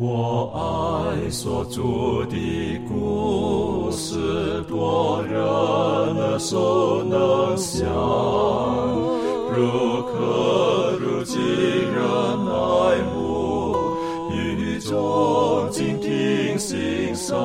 我爱所著的故事，多人耳熟能想，如可如今人爱慕，语中静听心声，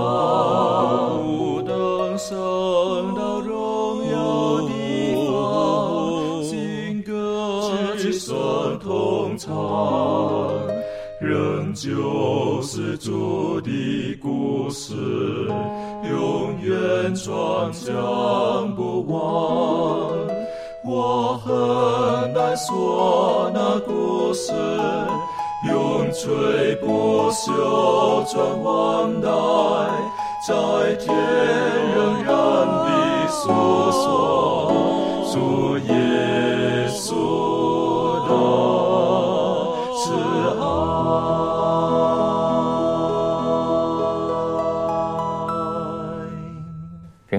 主的故事，永远传讲不完。我很难说那故事，永垂不朽传万代，在天仍然的诉说主耶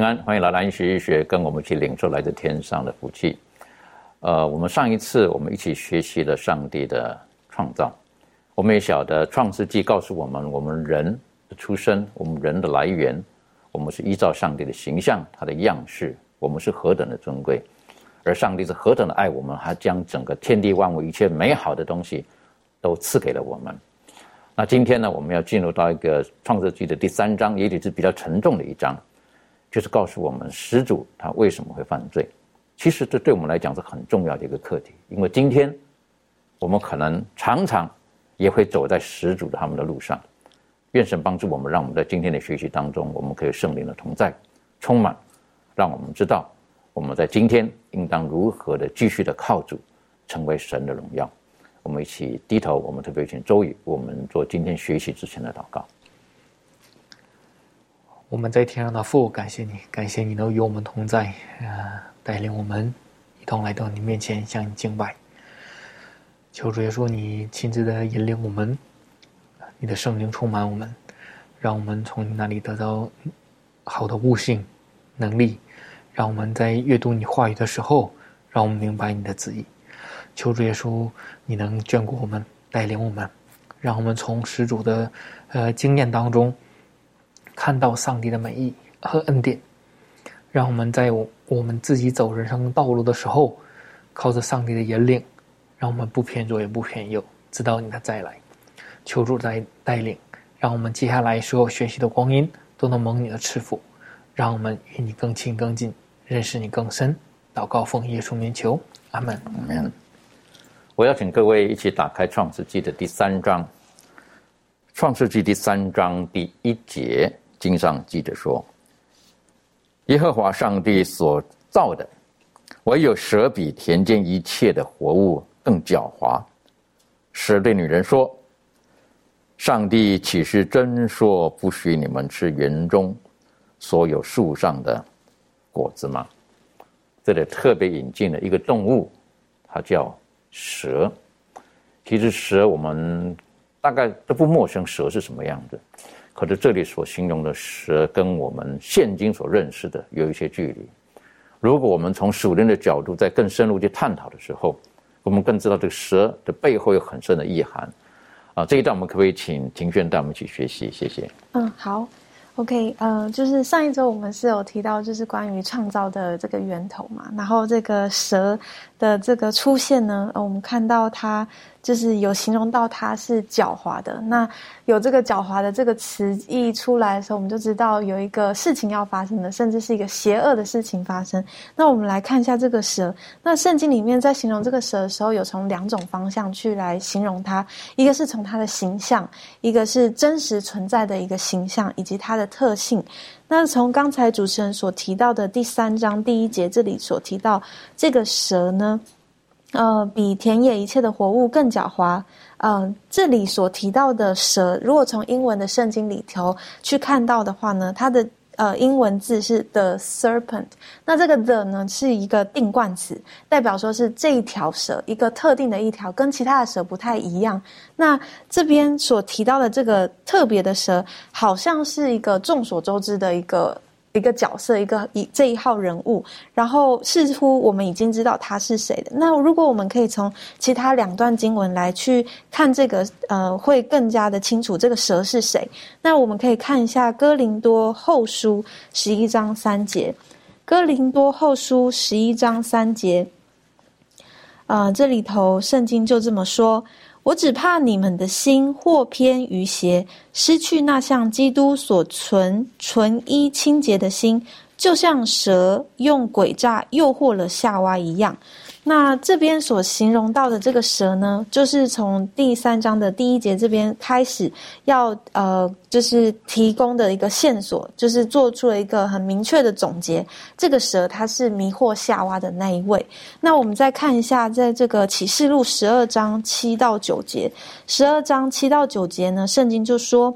欢迎来兰学一学，跟我们一起领受来自天上的福气。呃，我们上一次我们一起学习了上帝的创造，我们也晓得创世纪告诉我们，我们人的出生，我们人的来源，我们是依照上帝的形象，他的样式，我们是何等的尊贵，而上帝是何等的爱我们，还将整个天地万物一切美好的东西都赐给了我们。那今天呢，我们要进入到一个创世纪的第三章，也许是比较沉重的一章，就是告诉我们始祖他为什么会犯罪。其实这对我们来讲是很重要的一个课题，因为今天我们可能常常也会走在始祖他们的路上。愿神帮助我们，让我们在今天的学习当中，我们可以圣灵的同在充满，让我们知道我们在今天应当如何的继续的靠主，成为神的荣耀。我们一起低头，我们特别请周宇，我们做今天学习之前的祷告。我们在天上的父，感谢你，感谢你能与我们同在，啊，带领我们一同来到你面前向你敬拜。求主耶稣，你亲自的引领我们，你的圣灵充满我们，让我们从你那里得到好的悟性、能力，让我们在阅读你话语的时候，让我们明白你的旨意。求主耶稣，你能眷顾我们，带领我们，让我们从始祖的呃经验当中。看到上帝的美意和恩典，让我们在我我们自己走人生道路的时候，靠着上帝的引领，让我们不偏左也不偏右，直到你的再来。求主在带领，让我们接下来所有学习的光阴都能蒙你的赐福，让我们与你更亲更近，认识你更深。祷告奉耶稣名求，阿门。阿门。我邀请各位一起打开创世纪的第三章，创世纪第三章第一节。经上记着说：“耶和华上帝所造的，唯有蛇比田间一切的活物更狡猾。蛇对女人说：‘上帝岂是真说不许你们吃园中所有树上的果子吗？’这里特别引进了一个动物，它叫蛇。其实蛇我们大概都不陌生，蛇是什么样子。”可是这里所形容的蛇，跟我们现今所认识的有一些距离。如果我们从属灵的角度再更深入去探讨的时候，我们更知道这个蛇的背后有很深的意涵。啊，这一段我们可不可以请庭轩带我们一起学习？谢谢。嗯，好。OK，呃，就是上一周我们是有提到，就是关于创造的这个源头嘛。然后这个蛇的这个出现呢，呃，我们看到它。就是有形容到它是狡猾的，那有这个狡猾的这个词一出来的时候，我们就知道有一个事情要发生的，甚至是一个邪恶的事情发生。那我们来看一下这个蛇。那圣经里面在形容这个蛇的时候，有从两种方向去来形容它，一个是从它的形象，一个是真实存在的一个形象以及它的特性。那从刚才主持人所提到的第三章第一节这里所提到这个蛇呢？呃，比田野一切的活物更狡猾。嗯，这里所提到的蛇，如果从英文的圣经里头去看到的话呢，它的呃英文字是 the serpent。那这个 the 呢是一个定冠词，代表说是这一条蛇，一个特定的一条，跟其他的蛇不太一样。那这边所提到的这个特别的蛇，好像是一个众所周知的一个一个角色，一个一这一号人物，然后似乎我们已经知道他是谁的。那如果我们可以从其他两段经文来去看这个，呃，会更加的清楚这个蛇是谁。那我们可以看一下《哥林多后书》十一章三节，《哥林多后书》十一章三节，呃，这里头圣经就这么说。我只怕你们的心或偏于邪，失去那像基督所存纯一清洁的心，就像蛇用诡诈诱惑了夏娃一样。那这边所形容到的这个蛇呢，就是从第三章的第一节这边开始，要呃，就是提供的一个线索，就是做出了一个很明确的总结。这个蛇它是迷惑夏娃的那一位。那我们再看一下，在这个启示录十二章七到九节，十二章七到九节呢，圣经就说，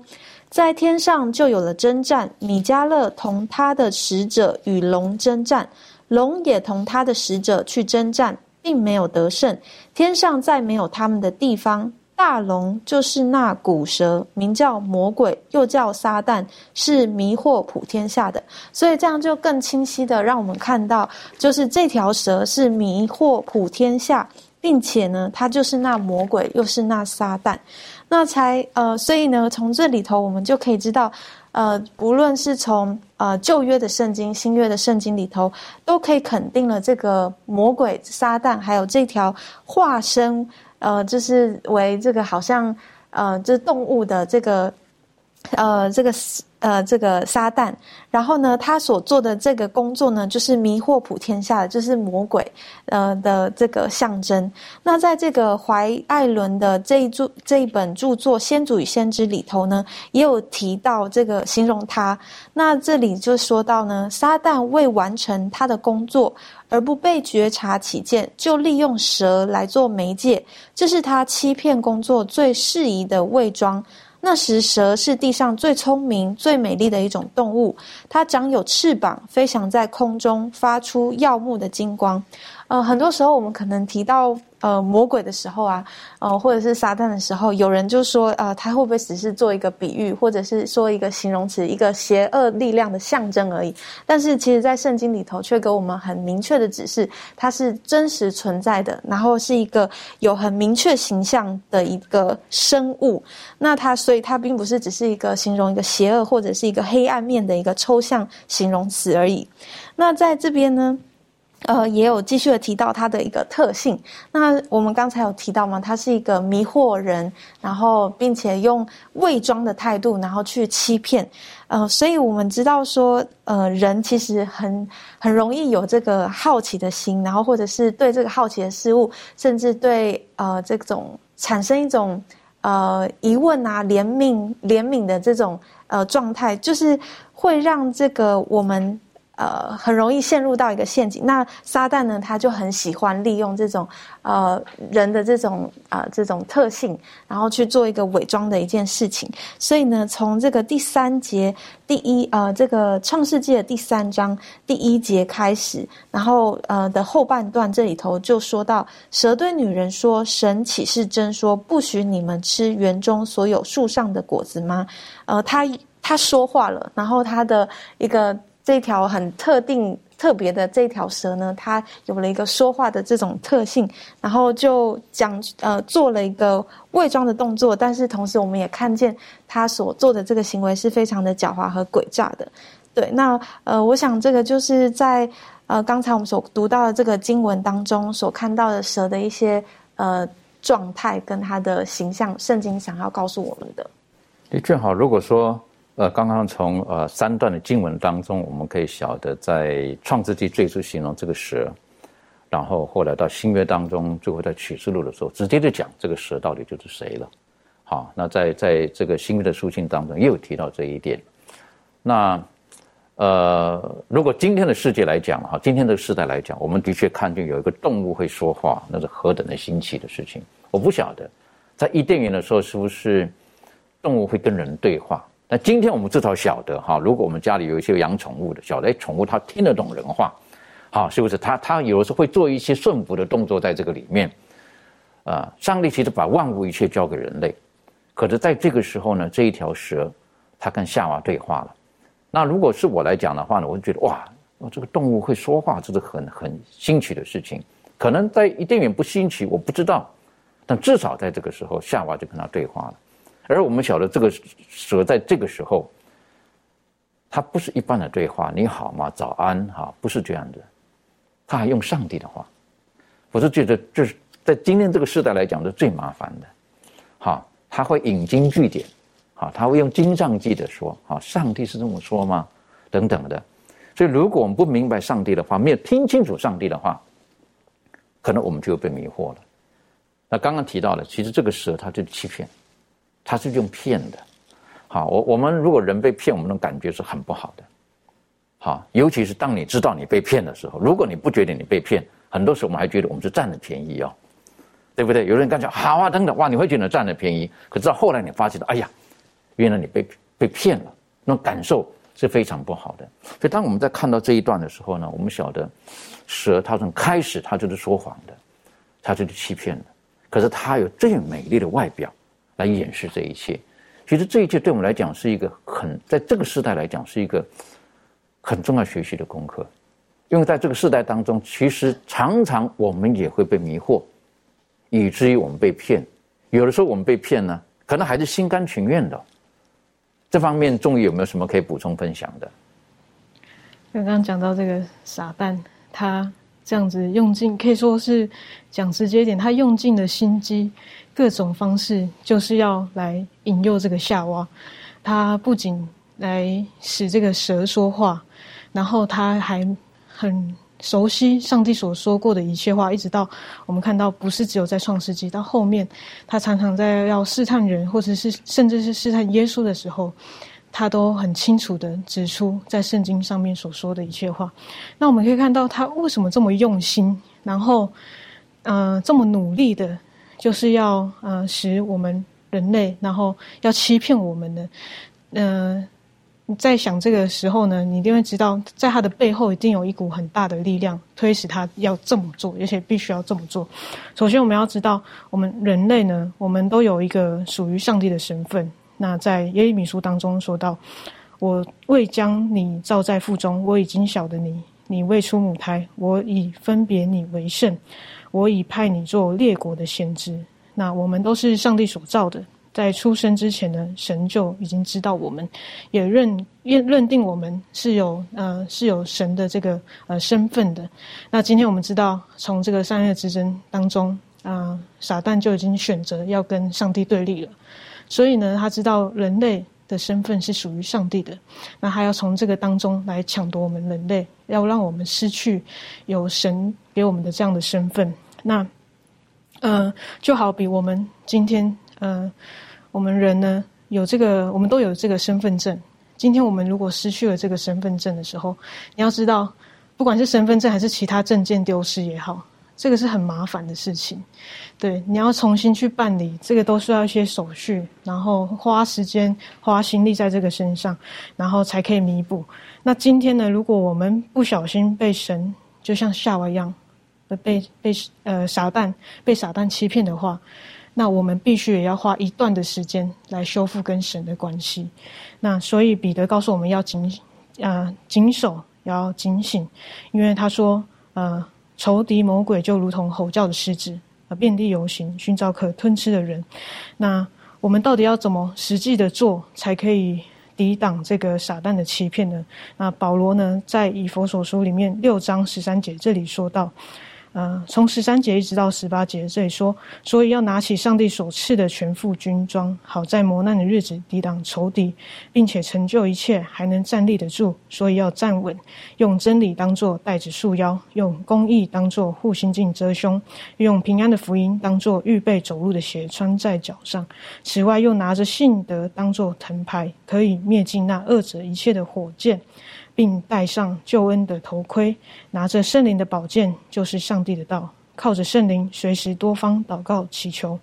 在天上就有了征战，米迦勒同他的使者与龙征战。龙也同他的使者去征战，并没有得胜。天上再没有他们的地方。大龙就是那古蛇，名叫魔鬼，又叫撒旦，是迷惑普天下的。所以这样就更清晰的让我们看到，就是这条蛇是迷惑普天下，并且呢，它就是那魔鬼，又是那撒旦。那才呃，所以呢，从这里头我们就可以知道。呃，无论是从呃旧约的圣经、新约的圣经里头，都可以肯定了这个魔鬼撒旦，还有这条化身，呃，就是为这个好像呃，这动物的这个呃这个。呃，这个撒旦，然后呢，他所做的这个工作呢，就是迷惑普天下的，就是魔鬼，呃的这个象征。那在这个怀艾伦的这一著这一本著作《先祖与先知》里头呢，也有提到这个形容他。那这里就说到呢，撒旦为完成他的工作而不被觉察起见，就利用蛇来做媒介，这是他欺骗工作最适宜的伪装。那时，蛇是地上最聪明、最美丽的一种动物。它长有翅膀，飞翔在空中，发出耀目的金光。呃，很多时候我们可能提到。呃，魔鬼的时候啊，呃，或者是撒旦的时候，有人就说，呃，他会不会只是做一个比喻，或者是说一个形容词，一个邪恶力量的象征而已？但是，其实，在圣经里头，却给我们很明确的指示，它是真实存在的，然后是一个有很明确形象的一个生物。那它，所以它并不是只是一个形容一个邪恶或者是一个黑暗面的一个抽象形容词而已。那在这边呢？呃，也有继续的提到它的一个特性。那我们刚才有提到吗？它是一个迷惑人，然后并且用伪装的态度，然后去欺骗。呃，所以我们知道说，呃，人其实很很容易有这个好奇的心，然后或者是对这个好奇的事物，甚至对呃这种产生一种呃疑问啊、怜悯、怜悯的这种呃状态，就是会让这个我们。呃，很容易陷入到一个陷阱。那撒旦呢，他就很喜欢利用这种呃人的这种啊这种特性，然后去做一个伪装的一件事情。所以呢，从这个第三节第一呃这个创世纪的第三章第一节开始，然后呃的后半段这里头就说到，蛇对女人说：“神岂是真说，不许你们吃园中所有树上的果子吗？”呃，他他说话了，然后他的一个。这条很特定、特别的这条蛇呢，它有了一个说话的这种特性，然后就讲呃做了一个伪装的动作，但是同时我们也看见他所做的这个行为是非常的狡猾和诡诈的。对，那呃，我想这个就是在呃刚才我们所读到的这个经文当中所看到的蛇的一些呃状态跟它的形象，圣经想要告诉我们的。你正好如果说。呃，刚刚从呃三段的经文当中，我们可以晓得，在创世纪最初形容这个蛇，然后后来到新约当中，最后在启示录的时候，直接就讲这个蛇到底就是谁了。好，那在在这个新约的书信当中，也有提到这一点。那呃，如果今天的世界来讲哈，今天的时代来讲，我们的确看见有一个动物会说话，那是何等的新奇的事情。我不晓得，在伊甸园的时候，是不是动物会跟人对话？那今天我们至少晓得哈，如果我们家里有一些养宠物的，晓得宠物它听得懂人话，好，是不是？它它有时候会做一些顺服的动作在这个里面，啊，上帝其实把万物一切交给人类，可是在这个时候呢，这一条蛇，它跟夏娃对话了，那如果是我来讲的话呢，我就觉得哇，这个动物会说话，这是很很新奇的事情。可能在一点点不新奇，我不知道，但至少在这个时候，夏娃就跟他对话了。而我们晓得，这个蛇在这个时候，它不是一般的对话，“你好吗？早安，哈，不是这样的。”他还用上帝的话，我是觉得这是在今天这个时代来讲是最麻烦的。好，他会引经据典，好，他会用经上记的说，好，上帝是这么说吗？等等的。所以，如果我们不明白上帝的话，没有听清楚上帝的话，可能我们就被迷惑了。那刚刚提到了，其实这个蛇它就欺骗，他是用骗的。好，我我们如果人被骗，我们的感觉是很不好的。好，尤其是当你知道你被骗的时候，如果你不觉得你被骗，很多时候我们还觉得我们是占了便宜哦，对不对？有人刚讲好啊，等等，哇，你会觉得占了便宜，可是到后来你发现哎呀，原来你被被骗了，那种感受是非常不好的。所以当我们在看到这一段的时候呢，我们晓得蛇它从开始它就是说谎的，它就是欺骗的，可是它有最美丽的外表来掩饰这一切。其实这一切对我们来讲是一个很，在这个时代来讲是一个。很重要学习的功课，因为在这个时代当中，其实常常我们也会被迷惑，以至于我们被骗。有的时候我们被骗呢，可能还是心甘情愿的。这方面，仲义有没有什么可以补充分享的？刚刚讲到这个傻蛋，他这样子用尽，可以说是讲直接点，他用尽了心机，各种方式，就是要来引诱这个夏娃。他不仅来使这个蛇说话。然后他还很熟悉上帝所说过的一切话，一直到我们看到，不是只有在创世纪，到后面他常常在要试探人，或者是甚至是试探耶稣的时候，他都很清楚的指出在圣经上面所说的一切话。那我们可以看到他为什么这么用心，然后嗯这么努力的，就是要呃使我们人类，然后要欺骗我们的，嗯。你在想这个时候呢，你一定会知道，在他的背后一定有一股很大的力量推使他要这么做，而且必须要这么做。首先，我们要知道，我们人类呢，我们都有一个属于上帝的身份。那在耶利米书当中说到：“我未将你造在腹中，我已经晓得你；你未出母胎，我已分别你为圣，我已派你做列国的先知。”那我们都是上帝所造的。在出生之前呢，神就已经知道我们，也认认认定我们是有呃是有神的这个呃身份的。那今天我们知道，从这个三月之争当中啊，撒旦就已经选择要跟上帝对立了。所以呢，他知道人类的身份是属于上帝的，那他要从这个当中来抢夺我们人类，要让我们失去有神给我们的这样的身份。那嗯，就好比我们今天嗯。我们人呢，有这个，我们都有这个身份证。今天我们如果失去了这个身份证的时候，你要知道，不管是身份证还是其他证件丢失也好，这个是很麻烦的事情。对，你要重新去办理，这个都需要一些手续，然后花时间、花心力在这个身上，然后才可以弥补。那今天呢，如果我们不小心被神，就像夏娃一样，被被呃撒旦被撒旦欺骗的话。那我们必须也要花一段的时间来修复跟神的关系。那所以彼得告诉我们要警啊谨守，要警醒，因为他说呃仇敌魔鬼就如同吼叫的狮子啊遍地游行，寻找可吞吃的人。那我们到底要怎么实际的做，才可以抵挡这个撒旦的欺骗呢？那保罗呢在以佛所书里面六章十三节这里说到。呃，从十三节一直到十八节，这里说，所以要拿起上帝所赐的全副军装，好在磨难的日子抵挡仇敌，并且成就一切，还能站立得住。所以要站稳，用真理当作带子束腰，用公义当作护心镜遮胸，用平安的福音当作预备走路的鞋穿在脚上。此外，又拿着信德当作藤牌，可以灭尽那恶者一切的火箭。并戴上救恩的头盔，拿着圣灵的宝剑，就是上帝的道，靠着圣灵，随时多方祷告祈求。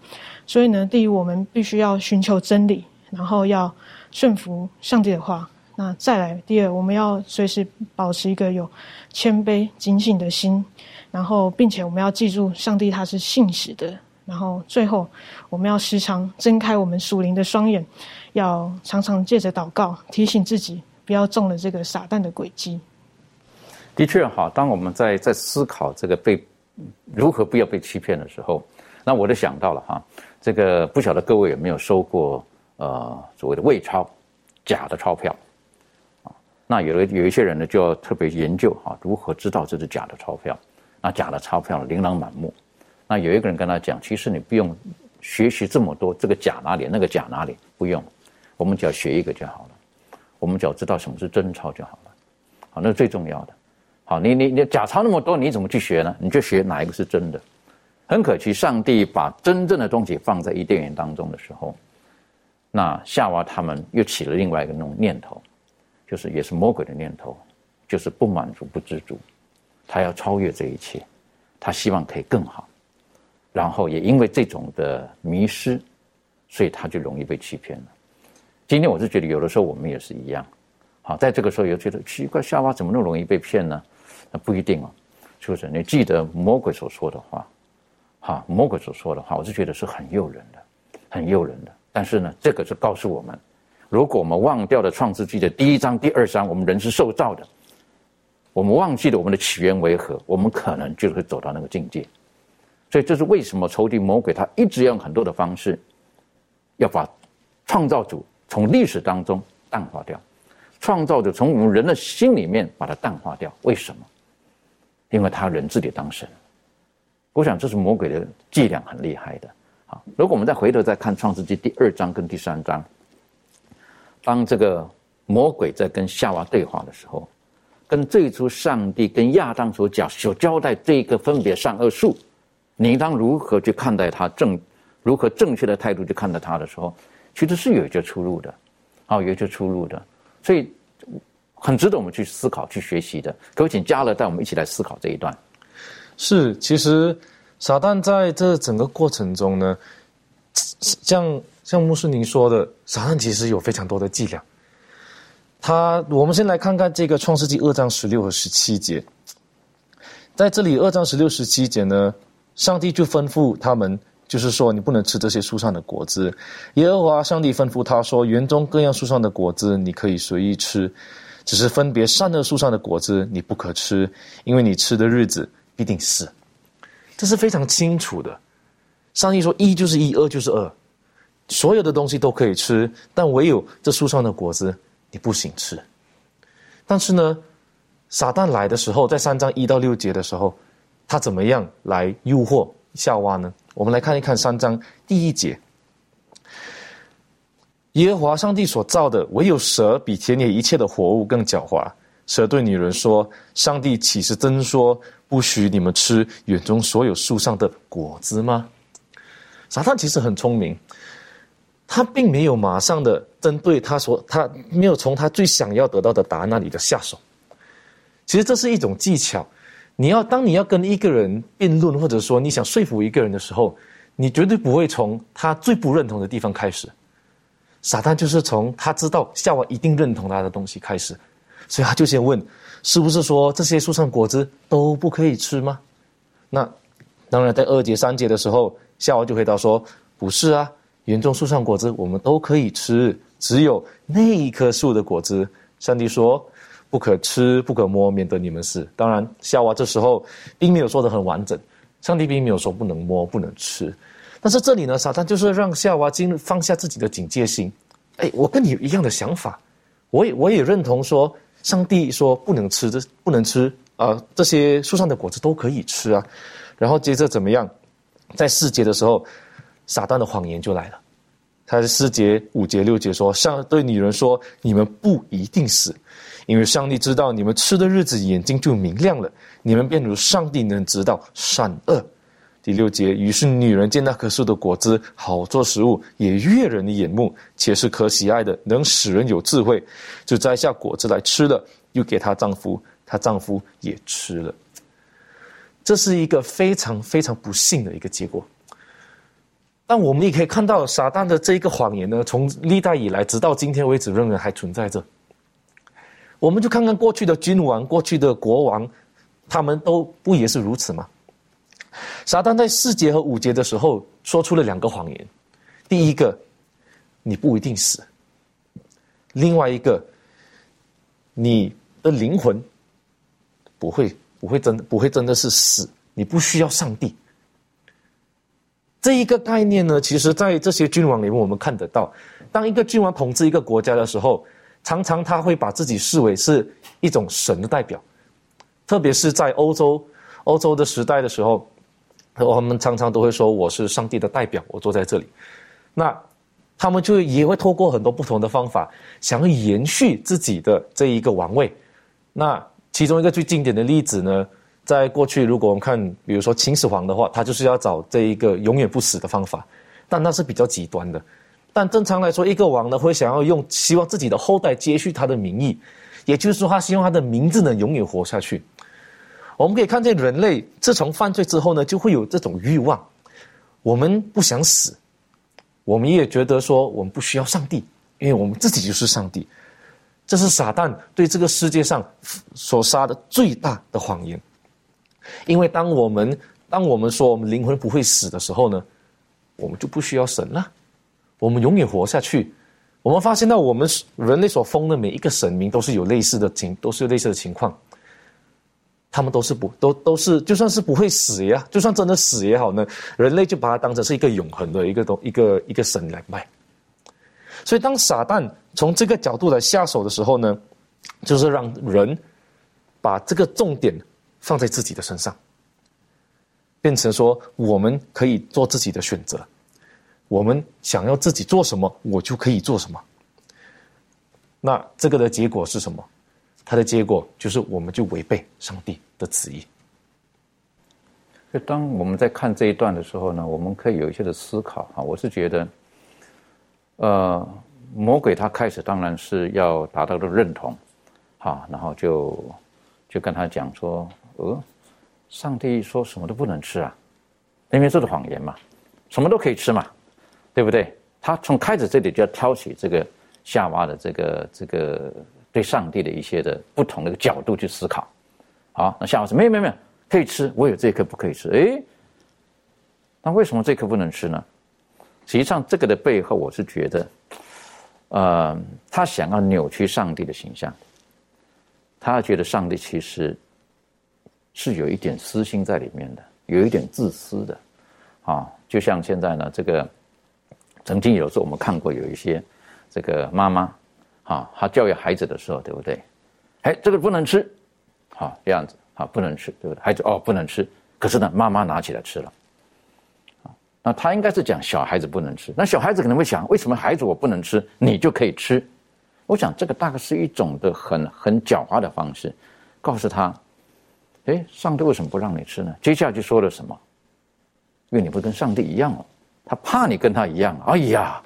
所以呢，第一，我们必须要寻求真理，然后要顺服上帝的话。那再来，第二，我们要随时保持一个有谦卑警醒的心，然后并且我们要记住，上帝他是信实的。然后最后，我们要时常睁开我们属灵的双眼，要常常借着祷告提醒自己。不要中了这个撒旦的诡计。的确，哈，当我们在在思考这个被如何不要被欺骗的时候，那我就想到了哈，这个不晓得各位有没有收过呃所谓的伪钞、假的钞票啊？那有的有一些人呢，就要特别研究哈，如何知道这是假的钞票？那假的钞票琳琅满目。那有一个人跟他讲，其实你不用学习这么多，这个假哪里，那个假哪里，不用，我们只要学一个就好了，我们只要知道什么是真钞就好了，好，那是最重要的。好，你你你假钞那么多，你怎么去学呢？你就学哪一个是真的。很可惜，上帝把真正的东西放在伊甸园当中的时候，那夏娃他们又起了另外一个那种念头，就是也是魔鬼的念头，就是不满足、不知足，他要超越这一切，他希望可以更好。然后也因为这种的迷失，所以他就容易被欺骗了。今天我是觉得，有的时候我们也是一样。好，在这个时候又觉得奇怪，夏娃怎么那么容易被骗呢？那不一定哦，是不是？你记得魔鬼所说的话，哈，魔鬼所说的话，我是觉得是很诱人的，很诱人的。但是呢，这个是告诉我们，如果我们忘掉了创世纪的第一章、第二章，我们人是受造的，我们忘记了我们的起源为何，我们可能就会走到那个境界。所以这是为什么仇敌魔鬼他一直用很多的方式，要把创造主从历史当中淡化掉，创造者从我们人的心里面把它淡化掉。为什么？因为他人自己当神，我想这是魔鬼的伎俩，很厉害的。好，如果我们再回头再看创世纪第二章跟第三章，当这个魔鬼在跟夏娃对话的时候，跟最初上帝跟亚当所讲所交代这一个分别善恶树，你应当如何去看待他正，如何正确的态度去看待他的时候，其实是有一些出入的，啊，有一些出入的，所以。很值得我们去思考、去学习的。各位，请加勒带我们一起来思考这一段。是，其实撒旦在这整个过程中呢，像像穆斯林说的，撒旦其实有非常多的伎俩。他，我们先来看看这个创世纪二章十六和十七节。在这里，二章十六、十七节呢，上帝就吩咐他们，就是说你不能吃这些树上的果子。耶和华上帝吩咐他说：园中各样树上的果子，你可以随意吃。只是分别善恶树上的果子你不可吃，因为你吃的日子必定死。这是非常清楚的。上帝说一就是一，二就是二，所有的东西都可以吃，但唯有这树上的果子你不行吃。但是呢，撒旦来的时候，在三章一到六节的时候，他怎么样来诱惑夏娃呢？我们来看一看三章第一节。耶和华上帝所造的，唯有蛇比田野一切的活物更狡猾。蛇对女人说：“上帝岂是真说不许你们吃园中所有树上的果子吗？”撒旦其实很聪明，他并没有马上的针对他说，他没有从他最想要得到的答案那里的下手。其实这是一种技巧。你要当你要跟一个人辩论，或者说你想说服一个人的时候，你绝对不会从他最不认同的地方开始。撒旦就是从他知道夏娃一定认同他的东西开始，所以他就先问：是不是说这些树上果子都不可以吃吗？那当然，在二节三节的时候，夏娃就回答说：不是啊，园中树上果子我们都可以吃，只有那一棵树的果子，上帝说不可吃，不可摸，免得你们死。当然，夏娃这时候并没有说的很完整，上帝并没有说不能摸，不能吃。但是这里呢，撒旦就是让夏娃进放下自己的警戒心。哎，我跟你有一样的想法，我也我也认同说，上帝说不能吃这不能吃啊，这些树上的果子都可以吃啊。然后接着怎么样，在四节的时候，撒旦的谎言就来了。他在四节、五节、六节说，上对女人说：“你们不一定死，因为上帝知道你们吃的日子，眼睛就明亮了，你们便如上帝能知道善恶。”第六节，于是女人见那棵树的果子好做食物，也悦人的眼目，且是可喜爱的，能使人有智慧，就摘下果子来吃了，又给她丈夫，她丈夫也吃了。这是一个非常非常不幸的一个结果。但我们也可以看到，撒旦的这一个谎言呢，从历代以来直到今天为止，仍然还存在着。我们就看看过去的君王、过去的国王，他们都不也是如此吗？撒旦在四节和五节的时候说出了两个谎言：第一个，你不一定死；另外一个，你的灵魂不会不会真不会真的是死，你不需要上帝。这一个概念呢，其实在这些君王里面我们看得到。当一个君王统治一个国家的时候，常常他会把自己视为是一种神的代表，特别是在欧洲欧洲的时代的时候。我们常常都会说我是上帝的代表，我坐在这里。那他们就也会透过很多不同的方法，想要延续自己的这一个王位。那其中一个最经典的例子呢，在过去如果我们看，比如说秦始皇的话，他就是要找这一个永远不死的方法，但那是比较极端的。但正常来说，一个王呢会想要用希望自己的后代接续他的名义，也就是说，他希望他的名字能永远活下去。我们可以看见，人类自从犯罪之后呢，就会有这种欲望。我们不想死，我们也觉得说我们不需要上帝，因为我们自己就是上帝。这是撒旦对这个世界上所杀的最大的谎言。因为当我们当我们说我们灵魂不会死的时候呢，我们就不需要神了，我们永远活下去。我们发现到我们人类所封的每一个神明都是有类似的情，都是有类似的情况。他们都是不都都是，就算是不会死呀，就算真的死也好呢，人类就把它当成是一个永恒的一个东一个一个神来卖。所以当撒旦从这个角度来下手的时候呢，就是让人把这个重点放在自己的身上，变成说我们可以做自己的选择，我们想要自己做什么，我就可以做什么。那这个的结果是什么？它的结果就是，我们就违背上帝的旨意。就当我们在看这一段的时候呢，我们可以有一些的思考啊。我是觉得，呃，魔鬼他开始当然是要达到的认同，好，然后就就跟他讲说，呃，上帝说什么都不能吃啊，因为这是谎言嘛，什么都可以吃嘛，对不对？他从开始这里就要挑起这个夏娃的这个这个。对上帝的一些的不同的角度去思考，好，那夏娃说：“没有没有没有，可以吃，我有这颗不可以吃。”哎，那为什么这颗不能吃呢？实际上，这个的背后，我是觉得，呃，他想要扭曲上帝的形象，他觉得上帝其实是有一点私心在里面的，有一点自私的，啊，就像现在呢，这个曾经有时候我们看过有一些这个妈妈。啊，她教育孩子的时候，对不对？哎，这个不能吃，好这样子，好不能吃，对不对？孩子哦，不能吃。可是呢，妈妈拿起来吃了。啊，那他应该是讲小孩子不能吃。那小孩子可能会想，为什么孩子我不能吃，你就可以吃？我想这个大概是一种的很很狡猾的方式，告诉他，哎，上帝为什么不让你吃呢？接下来就说了什么？因为你不跟上帝一样哦，他怕你跟他一样。哎呀。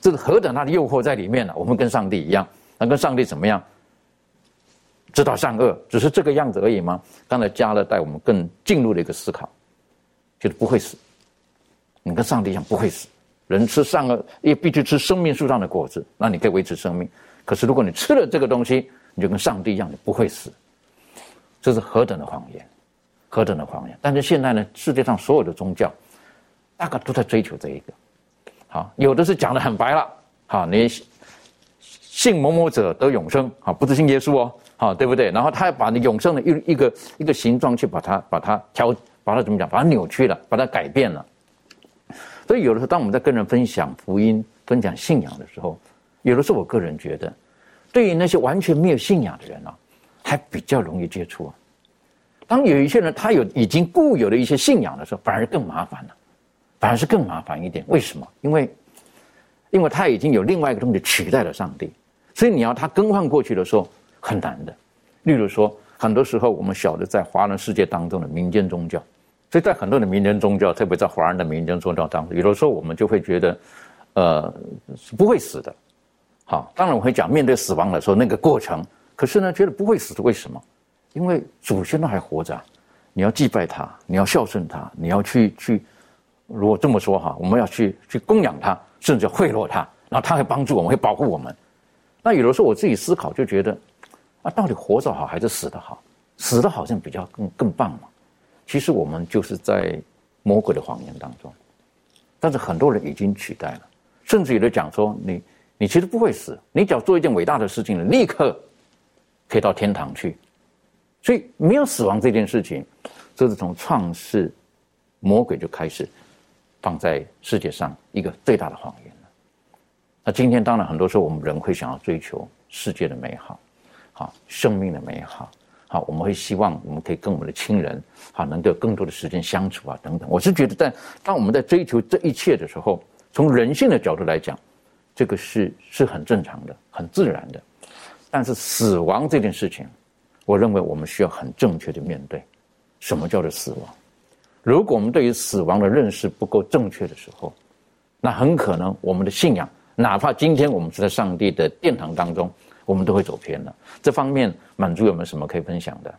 这是何等大的诱惑在里面呢？我们跟上帝一样，那跟上帝怎么样？知道善恶，只是这个样子而已吗？刚才加勒带我们更进入的一个思考，就是不会死。你跟上帝一样不会死。人吃善恶也必须吃生命树上的果子，那你可以维持生命。可是如果你吃了这个东西，你就跟上帝一样，你不会死。这是何等的谎言，何等的谎言！但是现在呢，世界上所有的宗教，大概都在追求这一个。好，有的是讲的很白了，好，你信某某者得永生，好，不是信耶稣哦，好，对不对？然后他要把你永生的一一个一个形状去把它把它调，把它怎么讲？把它扭曲了，把它改变了。所以有的时候，当我们在跟人分享福音、分享信仰的时候，有的时候我个人觉得，对于那些完全没有信仰的人呢，还比较容易接触。当有一些人他有已经固有的一些信仰的时候，反而更麻烦了。反而是更麻烦一点，为什么？因为，因为他已经有另外一个东西取代了上帝，所以你要他更换过去的时候很难的。例如说，很多时候我们晓得在华人世界当中的民间宗教，所以在很多的民间宗教，特别在华人的民间宗教当中，有的时候我们就会觉得，呃，是不会死的。好，当然我会讲面对死亡的时候那个过程，可是呢，觉得不会死，为什么？因为祖先都还活着，你要祭拜他，你要孝顺他，你要去去。如果这么说哈，我们要去去供养他，甚至贿赂他，然后他会帮助我们，会保护我们。那有的时候我自己思考就觉得，啊，到底活着好还是死的好？死的好像比较更更棒嘛。其实我们就是在魔鬼的谎言当中，但是很多人已经取代了，甚至有的讲说，你你其实不会死，你只要做一件伟大的事情，立刻可以到天堂去。所以没有死亡这件事情，这是从创世魔鬼就开始放在世界上一个最大的谎言了。那今天当然很多时候我们人会想要追求世界的美好，好生命的美好，好我们会希望我们可以跟我们的亲人好能够有更多的时间相处啊等等。我是觉得在当我们在追求这一切的时候，从人性的角度来讲，这个是是很正常的、很自然的。但是死亡这件事情。我认为我们需要很正确的面对，什么叫做死亡？如果我们对于死亡的认识不够正确的时候，那很可能我们的信仰，哪怕今天我们是在上帝的殿堂当中，我们都会走偏了。这方面，满足有没有什么可以分享的？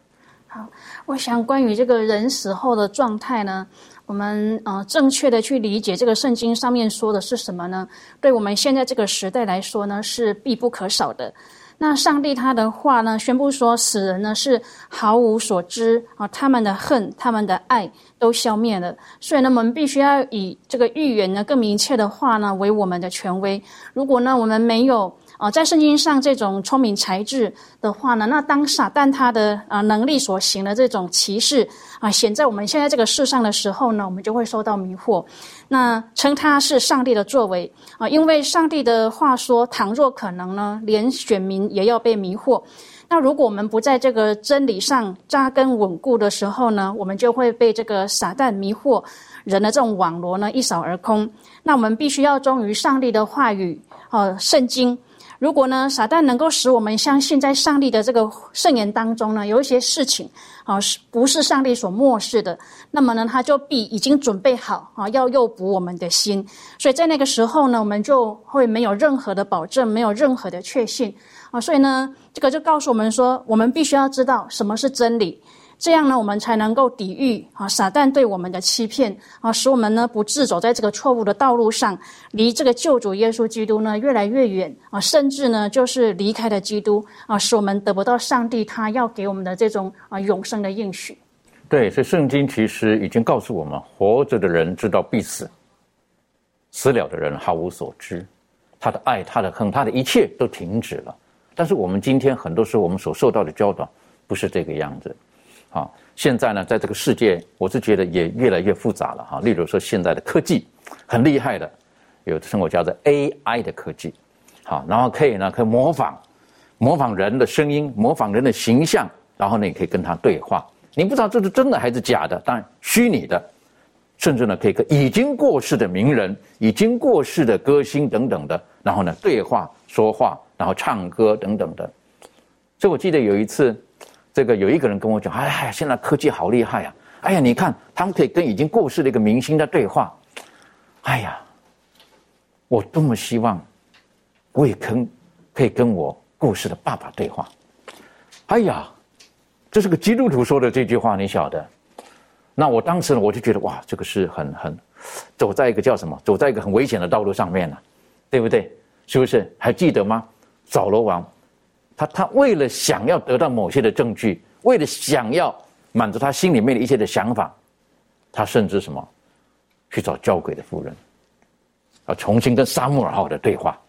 好，我想关于这个人死后的状态呢，我们呃正确的去理解这个圣经上面说的是什么呢？对我们现在这个时代来说呢，是必不可少的。那上帝他的话呢，宣布说死人呢是毫无所知啊，他们的恨、他们的爱都消灭了。所以呢，我们必须要以这个预言呢更明确的话呢为我们的权威。如果呢我们没有。啊，在圣经上这种聪明才智的话呢，那当撒旦他的啊能力所行的这种歧视啊显在我们现在这个世上的时候呢，我们就会受到迷惑。那称他是上帝的作为啊，因为上帝的话说，倘若可能呢，连选民也要被迷惑。那如果我们不在这个真理上扎根稳固的时候呢，我们就会被这个撒旦迷惑人的这种网罗呢一扫而空。那我们必须要忠于上帝的话语啊，圣经。如果呢，撒旦能够使我们相信，在上帝的这个圣言当中呢，有一些事情啊，是不是上帝所漠视的？那么呢，他就必已经准备好啊，要诱捕我们的心。所以在那个时候呢，我们就会没有任何的保证，没有任何的确信啊。所以呢，这个就告诉我们说，我们必须要知道什么是真理。这样呢，我们才能够抵御啊撒旦对我们的欺骗啊，使我们呢不自走在这个错误的道路上，离这个救主耶稣基督呢越来越远啊，甚至呢就是离开了基督啊，使我们得不到上帝他要给我们的这种啊永生的应许。对，所以圣经其实已经告诉我们，活着的人知道必死，死了的人毫无所知，他的爱、他的恨、他的一切都停止了。但是我们今天很多时候我们所受到的教导不是这个样子。啊，现在呢，在这个世界，我是觉得也越来越复杂了哈。例如说，现在的科技很厉害的，有称我叫做 AI 的科技，好，然后可以呢，可以模仿，模仿人的声音，模仿人的形象，然后呢，也可以跟他对话。你不知道这是真的还是假的，当然虚拟的，甚至呢，可以跟已经过世的名人、已经过世的歌星等等的，然后呢，对话、说话，然后唱歌等等的。所以我记得有一次。这个有一个人跟我讲：“哎呀，现在科技好厉害呀！哎呀，你看他们可以跟已经过世的一个明星在对话。哎呀，我多么希望我也跟可以跟我过世的爸爸对话。哎呀，这是个基督徒说的这句话，你晓得？那我当时呢，我就觉得哇，这个是很很走在一个叫什么？走在一个很危险的道路上面了，对不对？是不是？还记得吗？扫罗王。”他他为了想要得到某些的证据，为了想要满足他心里面的一些的想法，他甚至什么去找教鬼的夫人，啊，重新跟沙穆尔号的对话，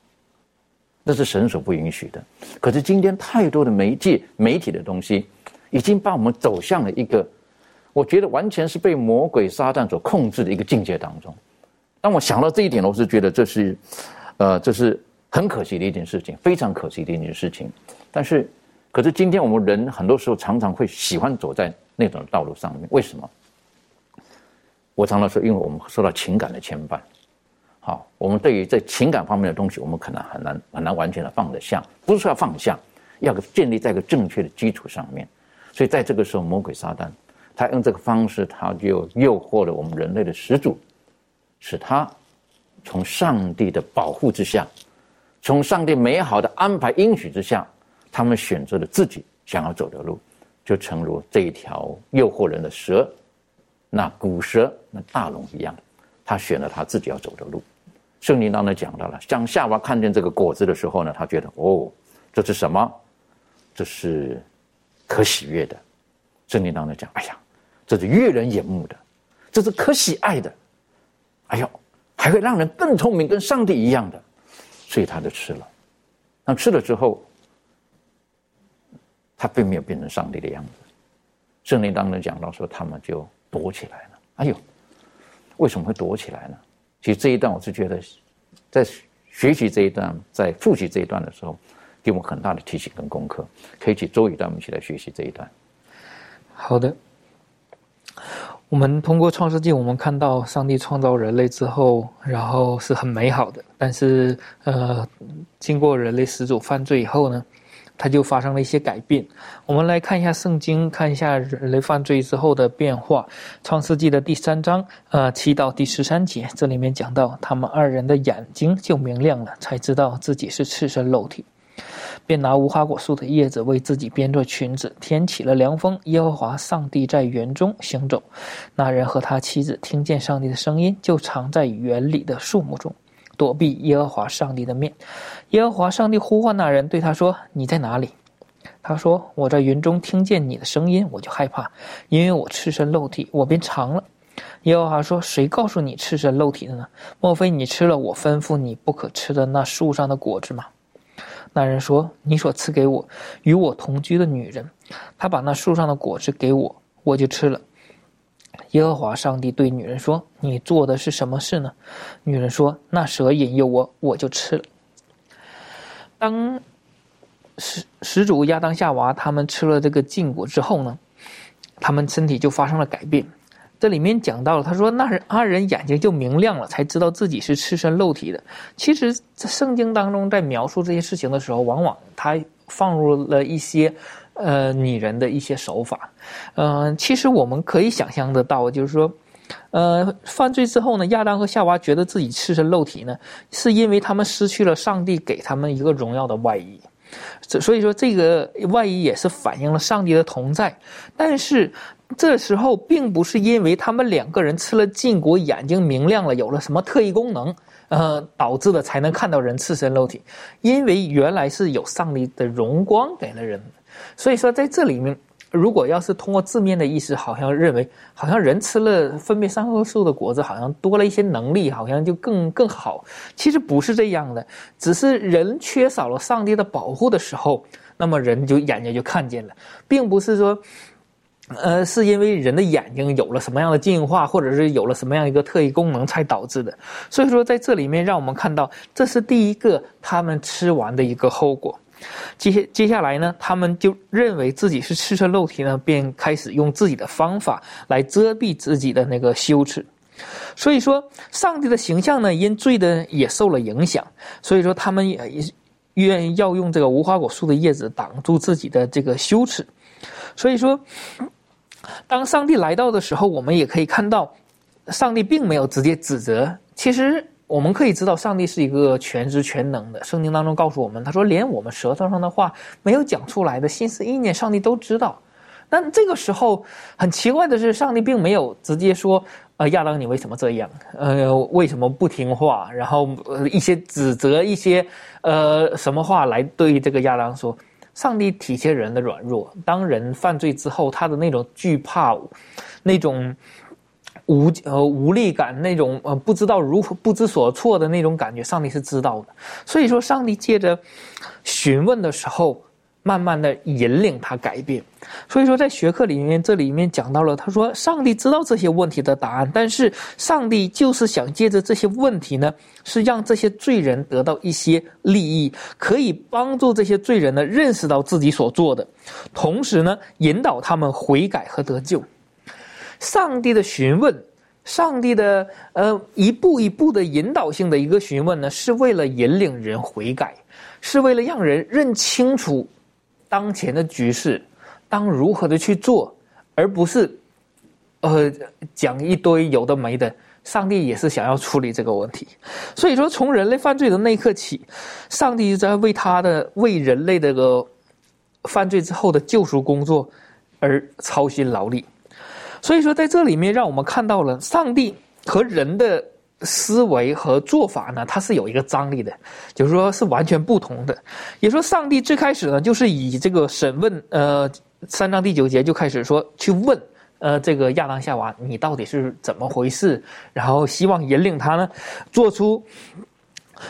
那是神所不允许的。可是今天太多的媒介媒体的东西，已经把我们走向了一个，我觉得完全是被魔鬼撒旦所控制的一个境界当中。当我想到这一点，我是觉得这是，呃，这是。很可惜的一件事情，非常可惜的一件事情。但是，可是今天我们人很多时候常常会喜欢走在那种道路上面。为什么？我常常说，因为我们受到情感的牵绊。好，我们对于在情感方面的东西，我们可能很难很难完全的放得下。不是说要放下，要建立在一个正确的基础上面。所以在这个时候，魔鬼撒旦他用这个方式，他就诱惑了我们人类的始祖，使他从上帝的保护之下。从上帝美好的安排应许之下，他们选择了自己想要走的路，就诚如这一条诱惑人的蛇，那古蛇那大龙一样，他选了他自己要走的路。圣经当中讲到了，当夏娃看见这个果子的时候呢，他觉得哦，这是什么？这是可喜悦的。圣经当中讲，哎呀，这是悦人眼目的，这是可喜爱的。哎呦，还会让人更聪明，跟上帝一样的。所以他就吃了，那吃了之后，他并没有变成上帝的样子。圣经当中讲到说，他们就躲起来了。哎呦，为什么会躲起来呢？其实这一段我是觉得，在学习这一段，在复习这一段的时候，给我们很大的提醒跟功课。可以请周宇带我们一起来学习这一段。好的。我们通过创世纪，我们看到上帝创造人类之后，然后是很美好的。但是，呃，经过人类始祖犯罪以后呢，它就发生了一些改变。我们来看一下圣经，看一下人类犯罪之后的变化。创世纪的第三章，呃，七到第十三节，这里面讲到他们二人的眼睛就明亮了，才知道自己是赤身肉体。便拿无花果树的叶子为自己编做裙子。天起了凉风，耶和华上帝在园中行走。那人和他妻子听见上帝的声音，就藏在园里的树木中，躲避耶和华上帝的面。耶和华上帝呼唤那人，对他说：“你在哪里？”他说：“我在园中听见你的声音，我就害怕，因为我赤身露体，我便藏了。”耶和华说：“谁告诉你赤身露体的呢？莫非你吃了我吩咐你不可吃的那树上的果子吗？”那人说：“你所赐给我与我同居的女人，她把那树上的果子给我，我就吃了。”耶和华上帝对女人说：“你做的是什么事呢？”女人说：“那蛇引诱我，我就吃了。”当始始祖亚当夏娃他们吃了这个禁果之后呢，他们身体就发生了改变。这里面讲到了，他说那人二人眼睛就明亮了，才知道自己是赤身露体的。其实，在圣经当中，在描述这些事情的时候，往往他放入了一些呃拟人的一些手法。嗯，其实我们可以想象得到，就是说，呃，犯罪之后呢，亚当和夏娃觉得自己赤身露体呢，是因为他们失去了上帝给他们一个荣耀的外衣。所以说，这个外衣也是反映了上帝的同在，但是。这时候并不是因为他们两个人吃了禁果，眼睛明亮了，有了什么特异功能，呃，导致的才能看到人赤身肉体。因为原来是有上帝的荣光给了人，所以说在这里面，如果要是通过字面的意思，好像认为好像人吃了分别三棵树的果子，好像多了一些能力，好像就更更好。其实不是这样的，只是人缺少了上帝的保护的时候，那么人就眼睛就看见了，并不是说。呃，是因为人的眼睛有了什么样的进化，或者是有了什么样一个特异功能才导致的。所以说，在这里面让我们看到，这是第一个他们吃完的一个后果。接接下来呢，他们就认为自己是赤身肉体呢，便开始用自己的方法来遮蔽自己的那个羞耻。所以说，上帝的形象呢，因罪的也受了影响。所以说，他们也愿要用这个无花果树的叶子挡住自己的这个羞耻。所以说。当上帝来到的时候，我们也可以看到，上帝并没有直接指责。其实我们可以知道，上帝是一个全知全能的。圣经当中告诉我们，他说，连我们舌头上的话没有讲出来的心思意念，上帝都知道。但这个时候很奇怪的是，上帝并没有直接说：“呃，亚当，你为什么这样？呃，为什么不听话？”然后一些指责，一些呃什么话来对这个亚当说。上帝体贴人的软弱，当人犯罪之后，他的那种惧怕，那种无呃无力感，那种呃不知道如何不知所措的那种感觉，上帝是知道的。所以说，上帝借着询问的时候。慢慢的引领他改变，所以说在学课里面，这里面讲到了，他说上帝知道这些问题的答案，但是上帝就是想借着这些问题呢，是让这些罪人得到一些利益，可以帮助这些罪人呢认识到自己所做的，同时呢引导他们悔改和得救。上帝的询问，上帝的呃一步一步的引导性的一个询问呢，是为了引领人悔改，是为了让人认清楚。当前的局势，当如何的去做，而不是，呃，讲一堆有的没的。上帝也是想要处理这个问题，所以说从人类犯罪的那一刻起，上帝在为他的为人类这个犯罪之后的救赎工作而操心劳力。所以说在这里面，让我们看到了上帝和人的。思维和做法呢，它是有一个张力的，就是说是完全不同的。也说上帝最开始呢，就是以这个审问，呃，三章第九节就开始说去问，呃，这个亚当夏娃，你到底是怎么回事？然后希望引领他呢，做出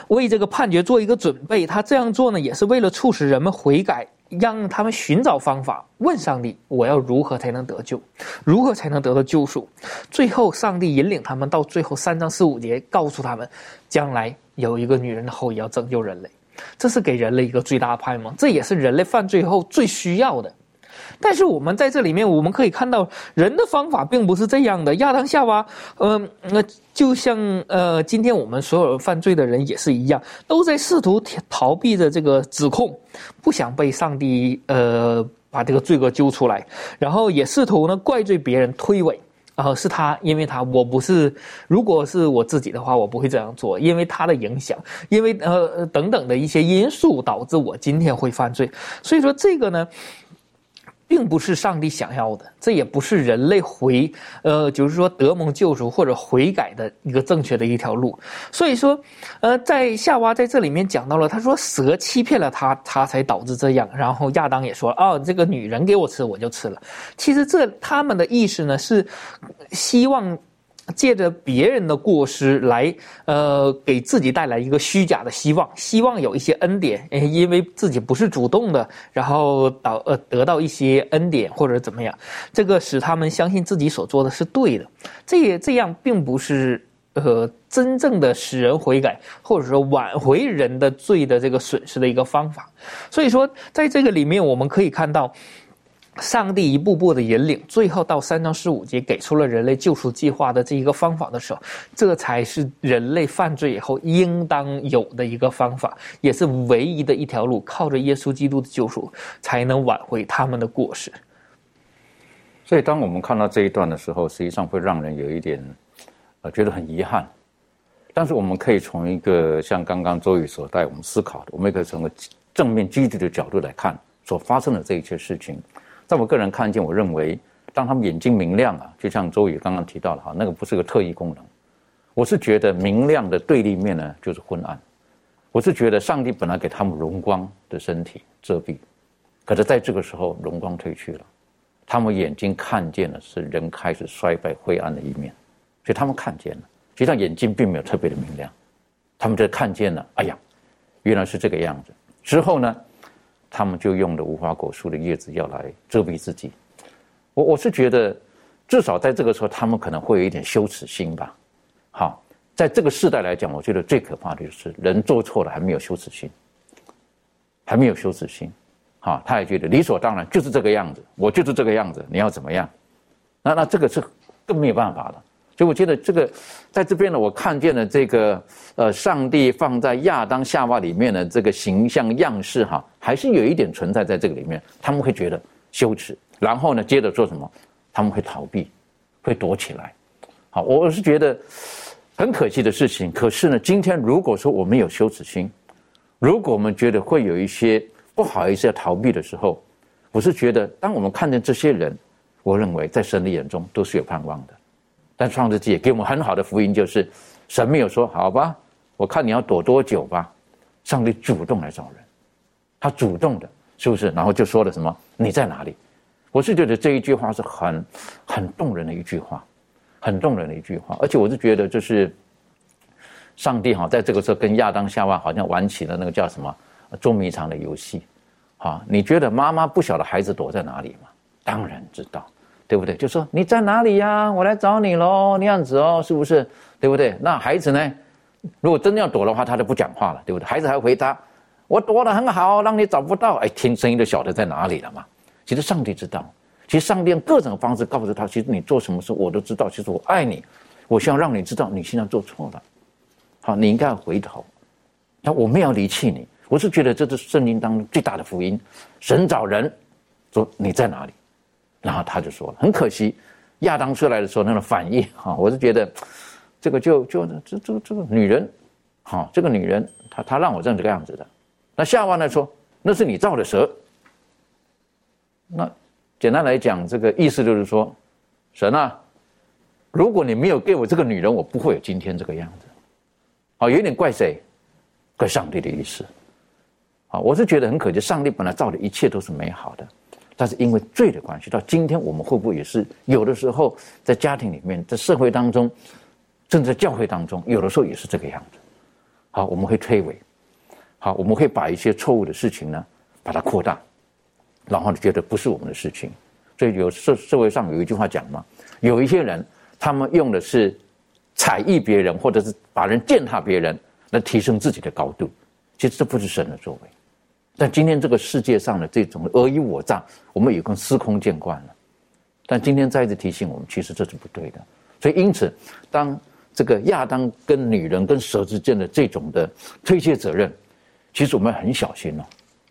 为这个判决做一个准备。他这样做呢，也是为了促使人们悔改，让他们寻找方法，问上帝：我要如何才能得救？如何才能得到救赎？最后，上帝引领他们到最后三章四五节，告诉他们，将来有一个女人的后裔要拯救人类，这是给人类一个最大的盼望，这也是人类犯罪后最需要的。但是我们在这里面，我们可以看到人的方法并不是这样的。亚当夏娃，嗯，那就像呃，今天我们所有犯罪的人也是一样，都在试图逃避着这个指控，不想被上帝呃把这个罪恶揪出来，然后也试图呢怪罪别人，推诿啊是他，因为他我不是，如果是我自己的话，我不会这样做，因为他的影响，因为呃等等的一些因素导致我今天会犯罪。所以说这个呢。并不是上帝想要的，这也不是人类回，呃，就是说得蒙救赎或者悔改的一个正确的一条路。所以说，呃，在夏娃在这里面讲到了，他说蛇欺骗了他，他才导致这样。然后亚当也说，哦，这个女人给我吃，我就吃了。其实这他们的意思呢是希望。借着别人的过失来，呃，给自己带来一个虚假的希望，希望有一些恩典，因为自己不是主动的，然后导呃得到一些恩典或者怎么样，这个使他们相信自己所做的是对的。这也这样并不是呃真正的使人悔改，或者说挽回人的罪的这个损失的一个方法。所以说，在这个里面我们可以看到。上帝一步步的引领，最后到三章十五节给出了人类救赎计划的这一个方法的时候，这才是人类犯罪以后应当有的一个方法，也是唯一的一条路。靠着耶稣基督的救赎，才能挽回他们的过失。所以，当我们看到这一段的时候，实际上会让人有一点，呃，觉得很遗憾。但是，我们可以从一个像刚刚周宇所带我们思考的，我们也可以从个正面积极的角度来看所发生的这一切事情。在我个人看见，我认为，当他们眼睛明亮啊，就像周宇刚刚提到了哈，那个不是个特异功能。我是觉得明亮的对立面呢，就是昏暗。我是觉得上帝本来给他们荣光的身体遮蔽，可是在这个时候荣光褪去了，他们眼睛看见的是人开始衰败灰暗的一面，所以他们看见了，实际上眼睛并没有特别的明亮，他们就看见了，哎呀，原来是这个样子。之后呢？他们就用的无花果树的叶子要来遮蔽自己，我我是觉得，至少在这个时候，他们可能会有一点羞耻心吧。好，在这个时代来讲，我觉得最可怕的就是人做错了还没有羞耻心，还没有羞耻心，好，他也觉得理所当然就是这个样子，我就是这个样子，你要怎么样？那那这个是更没有办法了。所以我觉得这个，在这边呢，我看见了这个呃，上帝放在亚当夏娃里面的这个形象样式哈，还是有一点存在在这个里面。他们会觉得羞耻，然后呢，接着做什么？他们会逃避，会躲起来。好，我是觉得很可惜的事情。可是呢，今天如果说我们有羞耻心，如果我们觉得会有一些不好意思要逃避的时候，我是觉得，当我们看见这些人，我认为在神的眼中都是有盼望的。但创世纪也给我们很好的福音，就是神没有说好吧，我看你要躲多久吧。上帝主动来找人，他主动的，是不是？然后就说了什么？你在哪里？我是觉得这一句话是很很动人的一句话，很动人的一句话。而且我是觉得，就是上帝哈，在这个时候跟亚当夏娃好像玩起了那个叫什么捉迷藏的游戏。哈，你觉得妈妈不晓得孩子躲在哪里吗？当然知道。对不对？就说你在哪里呀？我来找你喽，那样子哦，是不是？对不对？那孩子呢？如果真的要躲的话，他就不讲话了，对不对？孩子还回答：“我躲得很好，让你找不到。”哎，听声音就晓得在哪里了嘛。其实上帝知道，其实上帝用各种方式告诉他：“其实你做什么事我都知道。其实我爱你，我希望让你知道你现在做错了。好，你应该要回头。那我没有离弃你，我是觉得这是圣经当中最大的福音。神找人说你在哪里？然后他就说了，很可惜，亚当出来的时候那种反应哈，我是觉得，这个就就这这这个女人，好，这个女人，她她让我认这个样子的。那夏娃呢说，那是你造的蛇。那简单来讲，这个意思就是说，神啊，如果你没有给我这个女人，我不会有今天这个样子。好，有点怪谁？怪上帝的意思。好，我是觉得很可惜，上帝本来造的一切都是美好的。但是因为罪的关系，到今天我们会不会也是有的时候在家庭里面，在社会当中，甚至在教会当中，有的时候也是这个样子。好，我们会推诿，好，我们会把一些错误的事情呢，把它扩大，然后觉得不是我们的事情。所以有社社会上有一句话讲嘛，有一些人他们用的是踩意别人，或者是把人践踏别人来提升自己的高度。其实这不是神的作为。但今天这个世界上的这种尔虞我诈，我们已经司空见惯了。但今天再一次提醒我们，其实这是不对的。所以因此，当这个亚当跟女人跟蛇之间的这种的推卸责任，其实我们很小心哦。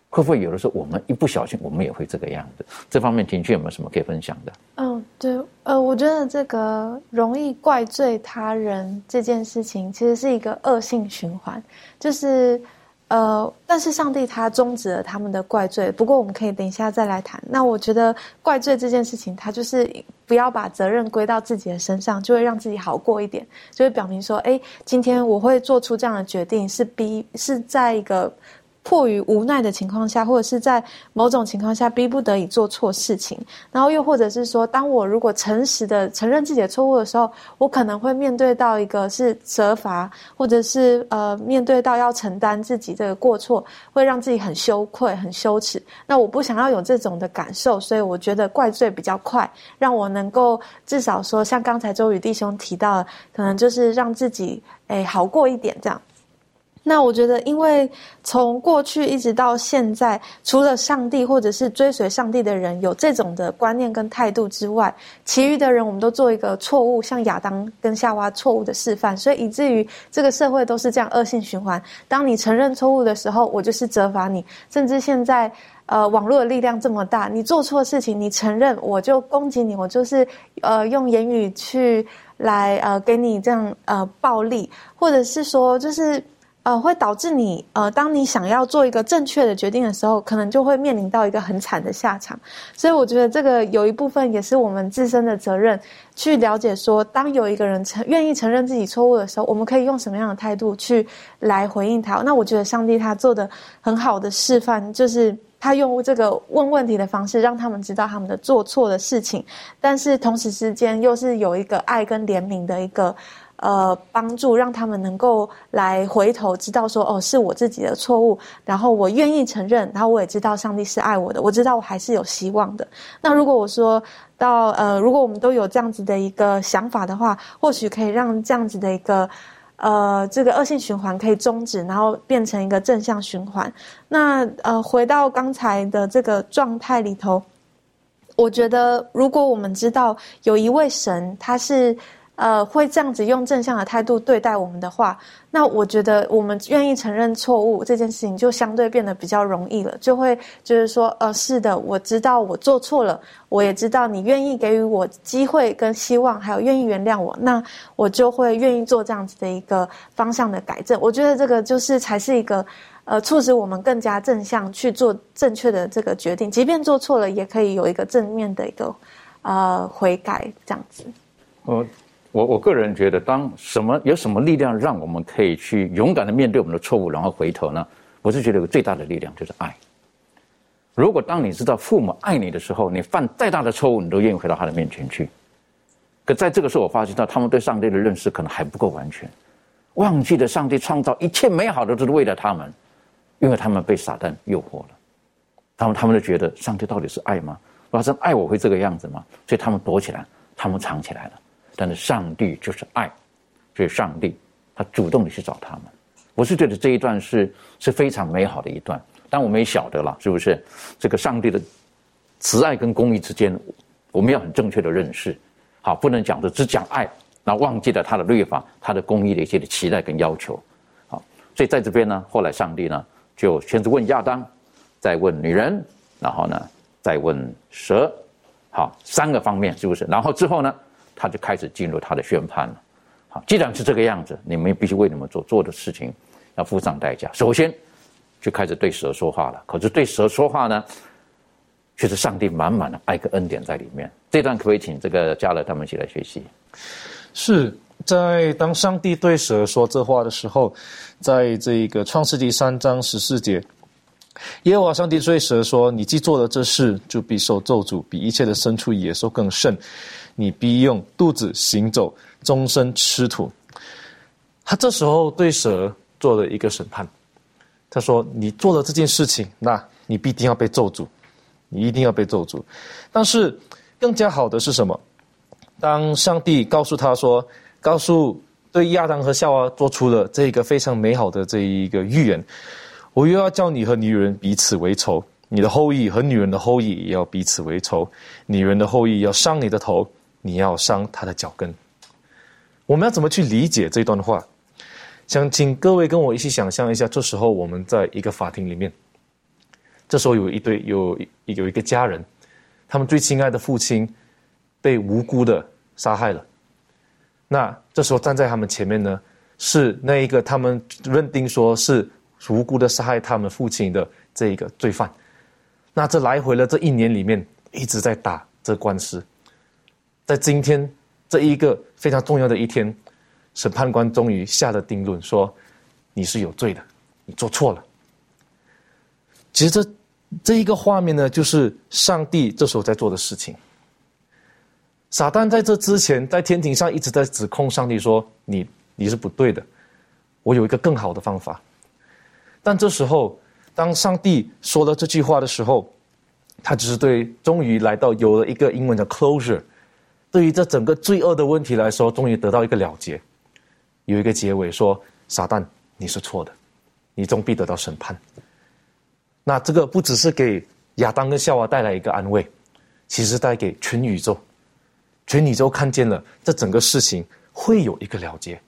会不会有的时候我们一不小心，我们也会这个样子？这方面，庭俊有没有什么可以分享的？嗯，对，呃，我觉得这个容易怪罪他人这件事情，其实是一个恶性循环，就是。呃，但是上帝他终止了他们的怪罪。不过我们可以等一下再来谈。那我觉得怪罪这件事情，他就是不要把责任归到自己的身上，就会让自己好过一点，就会表明说，哎，今天我会做出这样的决定，是逼是在一个。迫于无奈的情况下，或者是在某种情况下逼不得已做错事情，然后又或者是说，当我如果诚实的承认自己的错误的时候，我可能会面对到一个是责罚，或者是呃面对到要承担自己这个过错，会让自己很羞愧、很羞耻。那我不想要有这种的感受，所以我觉得怪罪比较快，让我能够至少说，像刚才周宇弟兄提到的，可能就是让自己诶好过一点这样。那我觉得，因为从过去一直到现在，除了上帝或者是追随上帝的人有这种的观念跟态度之外，其余的人我们都做一个错误，像亚当跟夏娃错误的示范，所以以至于这个社会都是这样恶性循环。当你承认错误的时候，我就是责罚你；甚至现在，呃，网络的力量这么大，你做错事情，你承认，我就攻击你，我就是呃用言语去来呃给你这样呃暴力，或者是说就是。呃，会导致你呃，当你想要做一个正确的决定的时候，可能就会面临到一个很惨的下场。所以，我觉得这个有一部分也是我们自身的责任，去了解说，当有一个人承愿意承认自己错误的时候，我们可以用什么样的态度去来回应他。那我觉得上帝他做的很好的示范，就是他用这个问问题的方式，让他们知道他们的做错的事情，但是同时之间又是有一个爱跟怜悯的一个。呃，帮助让他们能够来回头知道说，哦，是我自己的错误，然后我愿意承认，然后我也知道上帝是爱我的，我知道我还是有希望的。那如果我说到，呃，如果我们都有这样子的一个想法的话，或许可以让这样子的一个，呃，这个恶性循环可以终止，然后变成一个正向循环。那呃，回到刚才的这个状态里头，我觉得如果我们知道有一位神，他是。呃，会这样子用正向的态度对待我们的话，那我觉得我们愿意承认错误这件事情就相对变得比较容易了。就会就是说，呃，是的，我知道我做错了，我也知道你愿意给予我机会跟希望，还有愿意原谅我，那我就会愿意做这样子的一个方向的改正。我觉得这个就是才是一个呃，促使我们更加正向去做正确的这个决定，即便做错了，也可以有一个正面的一个呃悔改这样子。哦。我我个人觉得，当什么有什么力量让我们可以去勇敢的面对我们的错误，然后回头呢？我是觉得有最大的力量就是爱。如果当你知道父母爱你的时候，你犯再大的错误，你都愿意回到他的面前去。可在这个时候，我发现到他们对上帝的认识可能还不够完全，忘记了上帝创造一切美好的都是为了他们，因为他们被撒旦诱惑了。他们他们就觉得上帝到底是爱吗？发生爱我会这个样子吗？所以他们躲起来，他们藏起来了。但是上帝就是爱，所以上帝他主动的去找他们。我是觉得这一段是是非常美好的一段，但我们也晓得了，是不是？这个上帝的慈爱跟公义之间，我们要很正确的认识。好，不能讲的只讲爱，那忘记了他的律法、他的公义的一些的期待跟要求。好，所以在这边呢，后来上帝呢就先是问亚当，再问女人，然后呢再问蛇，好，三个方面是不是？然后之后呢？他就开始进入他的宣判了。好，既然是这个样子，你们必须为你们所做的事情要付上代价。首先，就开始对蛇说话了。可是对蛇说话呢，却是上帝满满的爱跟恩典在里面。这段可不可以请这个加勒他们一起来学习？是在当上帝对蛇说这话的时候，在这个创世纪三章十四节，耶和华上帝对蛇说：“你既做了这事，就必受咒诅，比一切的牲畜野兽更甚。”你必用肚子行走，终身吃土。他这时候对蛇做了一个审判，他说：“你做了这件事情，那你必定要被咒诅，你一定要被咒诅。但是更加好的是什么？当上帝告诉他说，告诉对亚当和夏娃做出了这一个非常美好的这一个预言，我又要叫你和女人彼此为仇，你的后裔和女人的后裔也要彼此为仇，女人的后裔要伤你的头，你要伤他的脚跟。我们要怎么去理解这段话？想请各位跟我一起想象一下，这时候我们在一个法庭里面，这时候有一对有有一个家人，他们最亲爱的父亲被无辜的杀害了。那这时候站在他们前面呢，是那一个他们认定说是无辜的杀害他们父亲的这一个罪犯。那这来回了这一年里面一直在打这官司，在今天这一个非常重要的一天。审判官终于下了定论，说你是有罪的，你做错了。其实这这一个画面呢，就是上帝这时候在做的事情。撒旦在这之前在天庭上一直在指控上帝说：“你你是不对的，我有一个更好的方法。”但这时候，当上帝说了这句话的时候，他只是对终于来到有了一个英文的 closure，对于这整个罪恶的问题来说，终于得到一个了结。有一个结尾说：“撒旦，你是错的，你终必得到审判。”那这个不只是给亚当跟夏娃带来一个安慰，其实带给全宇宙，全宇宙看见了这整个事情会有一个了结。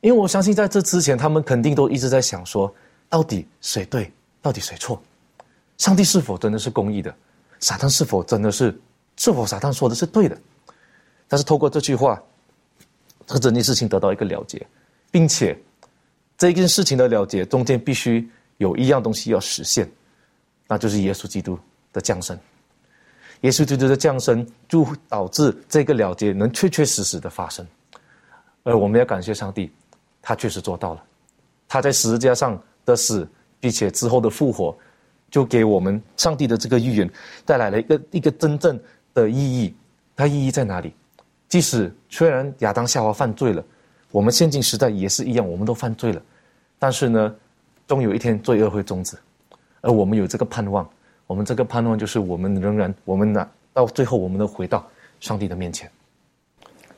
因为我相信在这之前，他们肯定都一直在想说：到底谁对，到底谁错？上帝是否真的是公义的？撒旦是否真的是？是否撒旦说的是对的？但是透过这句话。这整件事情得到一个了结，并且这件事情的了结中间必须有一样东西要实现，那就是耶稣基督的降生。耶稣基督的降生就导致这个了结能确确实实的发生，而我们要感谢上帝，他确实做到了。他在十字架上的死，并且之后的复活，就给我们上帝的这个预言带来了一个一个真正的意义。它意义在哪里？即使虽然亚当夏娃犯罪了，我们现今时代也是一样，我们都犯罪了，但是呢，终有一天罪恶会终止，而我们有这个盼望，我们这个盼望就是我们仍然，我们呢到最后我们都回到上帝的面前。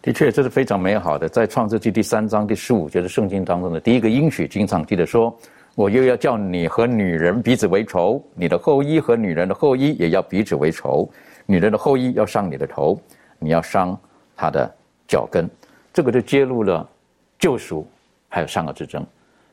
的确，这是非常美好的，在创世纪第三章第十五节的圣经当中的第一个应许，经常记得说：“我又要叫你和女人彼此为仇，你的后裔和女人的后裔也要彼此为仇，女人的后裔要伤你的头，你要伤。”他的脚跟，这个就揭露了救赎还有善恶之争。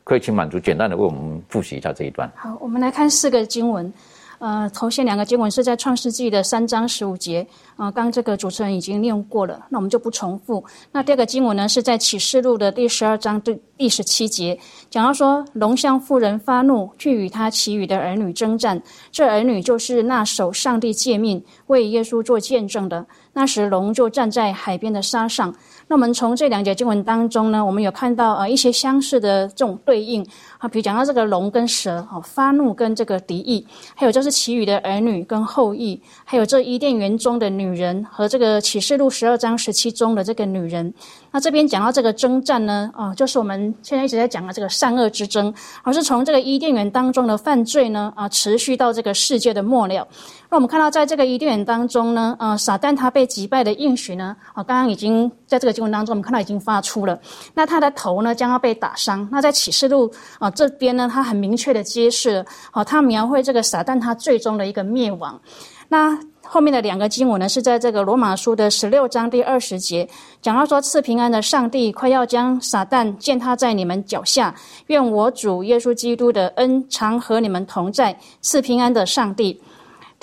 可以请满足简单的为我们复习一下这一段。好，我们来看四个经文。呃，头先两个经文是在创世纪的三章十五节。啊，刚这个主持人已经念过了，那我们就不重复。那第二个经文呢，是在启示录的第十二章第第十七节，讲到说，龙向妇人发怒，去与他其余的儿女征战。这儿女就是那守上帝诫命、为耶稣做见证的。那时龙就站在海边的沙上。那我们从这两节经文当中呢，我们有看到呃一些相似的这种对应啊，比如讲到这个龙跟蛇啊，发怒跟这个敌意，还有就是其余的儿女跟后裔，还有这伊甸园中的女人和这个启示录十二章十七中的这个女人。那这边讲到这个征战呢，啊，就是我们现在一直在讲的这个善恶之争，而是从这个伊甸园当中的犯罪呢，啊，持续到这个世界的末了。那我们看到在这个伊甸园当中呢，呃，撒旦他被击败的应许呢，啊，刚刚已经在这个经文当中，我们看到已经发出了。那他的头呢将要被打伤。那在启示录啊这边呢，他很明确的揭示，好，他描绘这个撒旦他最终的一个灭亡。那后面的两个经文呢，是在这个罗马书的十六章第二十节，讲到说赐平安的上帝快要将撒旦践踏在你们脚下，愿我主耶稣基督的恩常和你们同在。赐平安的上帝。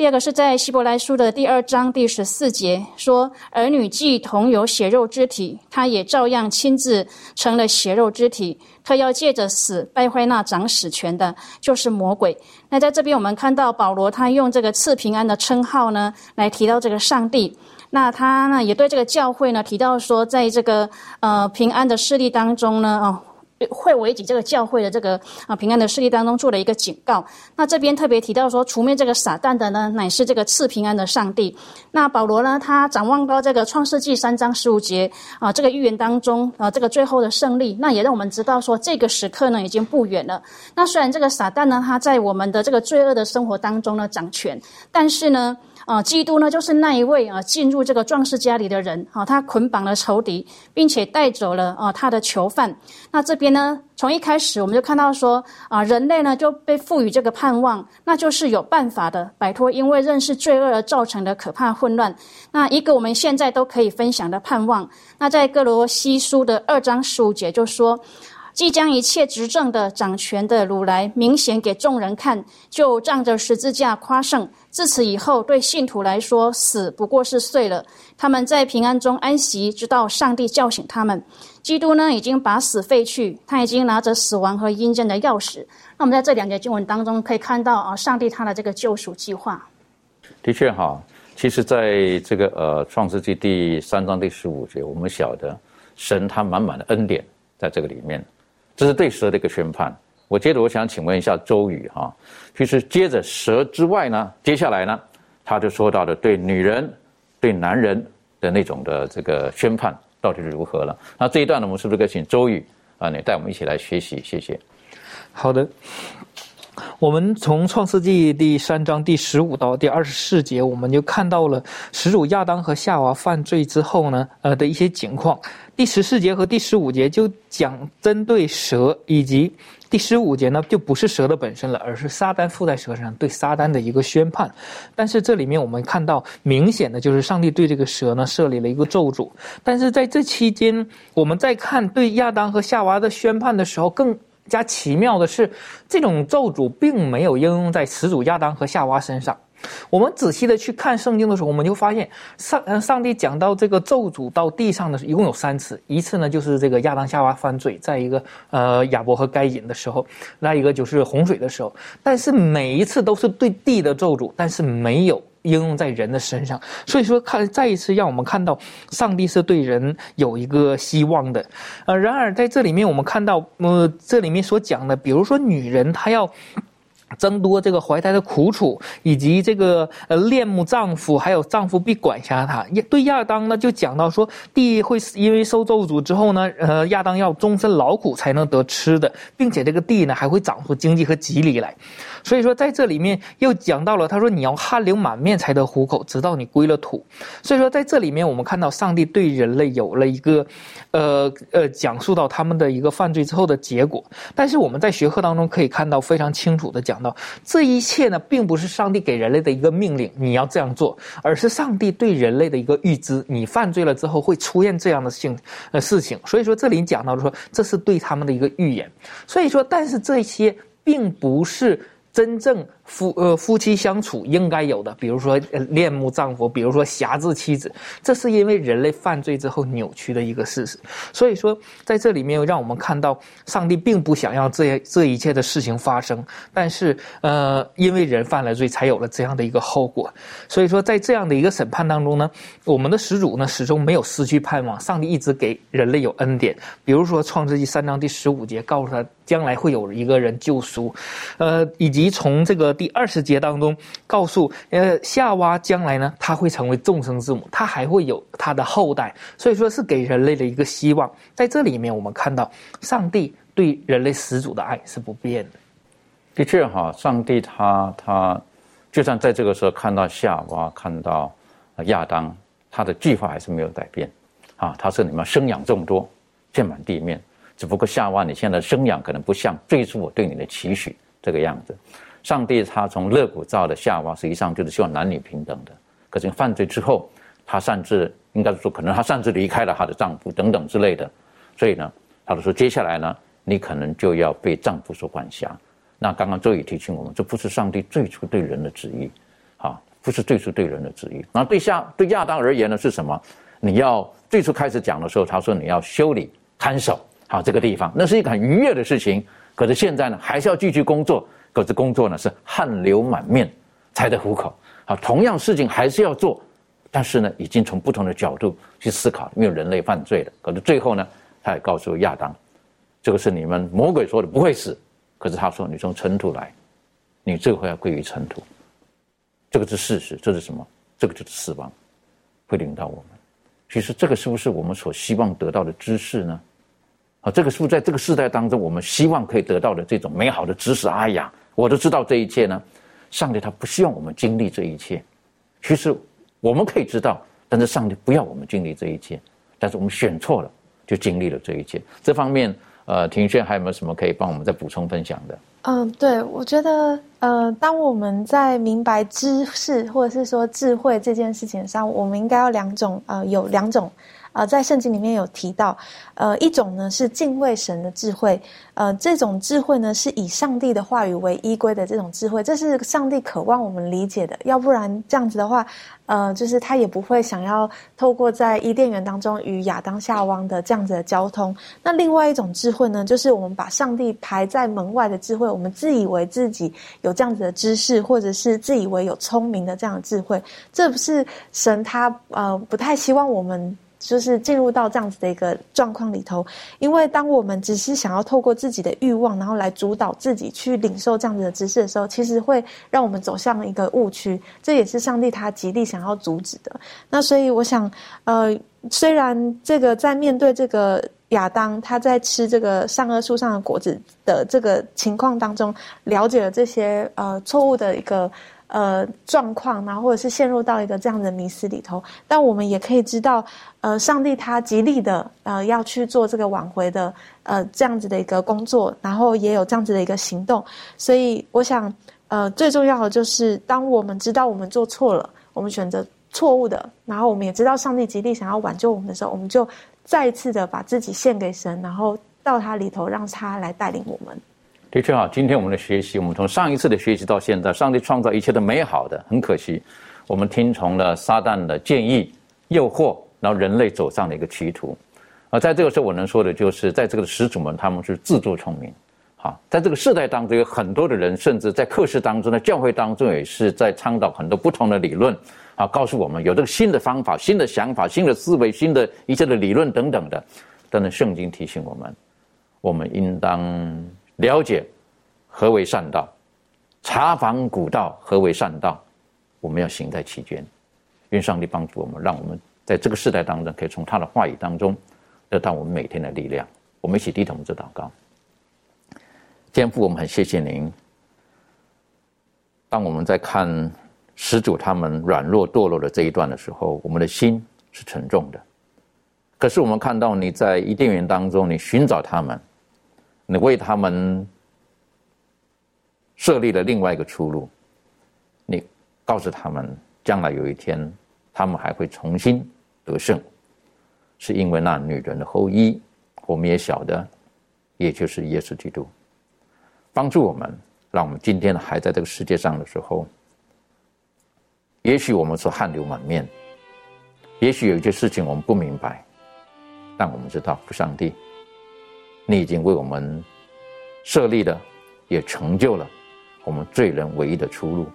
第二个是在希伯来书的第二章第十四节说：“儿女既同有血肉之体，他也照样亲自成了血肉之体。他要借着死败坏那掌死权的，就是魔鬼。”那在这边我们看到保罗他用这个赐平安的称号呢，来提到这个上帝。那他呢也对这个教会呢提到说，在这个呃平安的势力当中呢，哦。会危及这个教会的这个啊平安的势力当中做了一个警告。那这边特别提到说，除灭这个撒旦的呢，乃是这个赐平安的上帝。那保罗呢，他展望到这个创世纪三章十五节啊，这个预言当中啊，这个最后的胜利，那也让我们知道说，这个时刻呢已经不远了。那虽然这个撒旦呢，他在我们的这个罪恶的生活当中呢掌权，但是呢。啊，基督呢，就是那一位啊，进入这个壮士家里的人。啊，他捆绑了仇敌，并且带走了啊他的囚犯。那这边呢，从一开始我们就看到说啊，人类呢就被赋予这个盼望，那就是有办法的摆脱因为认识罪恶而造成的可怕混乱。那一个我们现在都可以分享的盼望。那在哥罗西书的二章十五节就说。即将一切执政的、掌权的掳来，明显给众人看，就仗着十字架夸胜。自此以后，对信徒来说，死不过是碎了。他们在平安中安息，直到上帝叫醒他们。基督呢，已经把死废去，他已经拿着死亡和阴间的钥匙。那我们在这两节经文当中可以看到啊，上帝他的这个救赎计划。的确哈，其实在这个呃创世纪第三章第十五节，我们晓得神他满满的恩典在这个里面。这是对蛇的一个宣判。我接着我想请问一下周宇哈，其实接着蛇之外呢，接下来呢，他就说到了对女人、对男人的那种的这个宣判到底是如何了？那这一段呢，我们是不是该请周宇啊，你带我们一起来学习？谢谢。好的，我们从创世纪第三章第十五到第二十四节，我们就看到了始祖亚当和夏娃犯罪之后呢，呃的一些情况。第十四节和第十五节就讲针对蛇，以及第十五节呢就不是蛇的本身了，而是撒旦附在蛇上对撒旦的一个宣判。但是这里面我们看到明显的就是上帝对这个蛇呢设立了一个咒诅。但是在这期间，我们在看对亚当和夏娃的宣判的时候，更加奇妙的是，这种咒诅并没有应用在始祖亚当和夏娃身上。我们仔细的去看圣经的时候，我们就发现上嗯，上帝讲到这个咒诅到地上的时候一共有三次，一次呢就是这个亚当夏娃犯罪，在一个呃亚伯和该隐的时候，那一个就是洪水的时候，但是每一次都是对地的咒诅，但是没有应用在人的身上。所以说，看再一次让我们看到上帝是对人有一个希望的。呃，然而在这里面我们看到，呃，这里面所讲的，比如说女人她要。增多这个怀胎的苦楚，以及这个呃恋慕丈夫，还有丈夫必管辖她。对亚当呢，就讲到说，地会因为受咒诅之后呢，呃，亚当要终身劳苦才能得吃的，并且这个地呢还会长出经济和吉利来。所以说，在这里面又讲到了，他说你要汗流满面才得糊口，直到你归了土。所以说，在这里面我们看到上帝对人类有了一个，呃呃，讲述到他们的一个犯罪之后的结果。但是我们在学课当中可以看到非常清楚的讲到，这一切呢，并不是上帝给人类的一个命令，你要这样做，而是上帝对人类的一个预知，你犯罪了之后会出现这样的性呃事情。所以说，这里讲到说，这是对他们的一个预言。所以说，但是这些并不是。真正夫呃夫妻相处应该有的，比如说恋慕丈夫，比如说辖制妻子，这是因为人类犯罪之后扭曲的一个事实。所以说，在这里面让我们看到，上帝并不想要这这一切的事情发生，但是呃，因为人犯了罪，才有了这样的一个后果。所以说，在这样的一个审判当中呢，我们的始祖呢始终没有失去盼望，上帝一直给人类有恩典。比如说，创世纪三章第十五节告诉他。将来会有一个人救赎，呃，以及从这个第二十节当中告诉，呃，夏娃将来呢，他会成为众生之母，他还会有他的后代，所以说是给人类的一个希望。在这里面，我们看到上帝对人类始祖的爱是不变的。的确哈，上帝他他，就算在这个时候看到夏娃，看到亚当，他的计划还是没有改变，啊，他是你们生养众多，遍满地面。只不过夏娃，你现在生养可能不像最初我对你的期许这个样子。上帝他从肋骨造的夏娃，实际上就是希望男女平等的。可是犯罪之后，他擅自应该说，可能他擅自离开了他的丈夫等等之类的。所以呢，他就说接下来呢，你可能就要被丈夫所管辖。那刚刚周宇提醒我们，这不是上帝最初对人的旨意，啊，不是最初对人的旨意。那对夏对亚当而言呢，是什么？你要最初开始讲的时候，他说你要修理看守。好，这个地方那是一个很愉悦的事情，可是现在呢，还是要继续工作。可是工作呢是汗流满面才得糊口。好，同样事情还是要做，但是呢，已经从不同的角度去思考，因为人类犯罪了。可是最后呢，他也告诉亚当，这个是你们魔鬼说的，不会死。可是他说你从尘土来，你最后要归于尘土。这个是事实，这是什么？这个就是死亡，会领到我们。其实这个是不是我们所希望得到的知识呢？啊，这个是不是在这个时代当中，我们希望可以得到的这种美好的知识？哎呀，我都知道这一切呢。上帝他不希望我们经历这一切。其实我们可以知道，但是上帝不要我们经历这一切。但是我们选错了，就经历了这一切。这方面，呃，庭轩还有没有什么可以帮我们再补充分享的？嗯，对，我觉得，呃，当我们在明白知识或者是说智慧这件事情上，我们应该要两种，呃，有两种。呃，在圣经里面有提到，呃，一种呢是敬畏神的智慧，呃，这种智慧呢是以上帝的话语为依归的这种智慧，这是上帝渴望我们理解的，要不然这样子的话，呃，就是他也不会想要透过在伊甸园当中与亚当夏娃的这样子的交通。那另外一种智慧呢，就是我们把上帝排在门外的智慧，我们自以为自己有这样子的知识，或者是自以为有聪明的这样的智慧，这不是神他呃不太希望我们。就是进入到这样子的一个状况里头，因为当我们只是想要透过自己的欲望，然后来主导自己去领受这样子的知识的时候，其实会让我们走向一个误区。这也是上帝他极力想要阻止的。那所以我想，呃，虽然这个在面对这个亚当他在吃这个善恶树上的果子的这个情况当中，了解了这些呃错误的一个。呃，状况，然后或者是陷入到一个这样的迷思里头，但我们也可以知道，呃，上帝他极力的呃要去做这个挽回的呃这样子的一个工作，然后也有这样子的一个行动，所以我想，呃，最重要的就是当我们知道我们做错了，我们选择错误的，然后我们也知道上帝极力想要挽救我们的时候，我们就再一次的把自己献给神，然后到他里头让他来带领我们。的确啊，今天我们的学习，我们从上一次的学习到现在，上帝创造一切的美好的，很可惜，我们听从了撒旦的建议、诱惑，然后人类走上了一个歧途。而在这个时候，我能说的就是，在这个始祖们他们是自作聪明。好，在这个世代当中，有很多的人，甚至在课室当中、的教会当中，也是在倡导很多不同的理论，啊，告诉我们有这个新的方法、新的想法、新的思维、新的一切的理论等等的。但是圣经提醒我们，我们应当。了解何为善道，查访古道何为善道，我们要行在其间。愿上帝帮助我们，让我们在这个时代当中，可以从他的话语当中得到我们每天的力量。我们一起低头做祷告。天父，我们很谢谢您。当我们在看始祖他们软弱堕落的这一段的时候，我们的心是沉重的。可是我们看到你在伊甸园当中，你寻找他们。你为他们设立了另外一个出路，你告诉他们，将来有一天，他们还会重新得胜，是因为那女人的后裔，我们也晓得，也就是耶稣基督，帮助我们，让我们今天还在这个世界上的时候，也许我们是汗流满面，也许有一些事情我们不明白，但我们知道，上帝。你已经为我们设立了，也成就了我们罪人唯一的出路，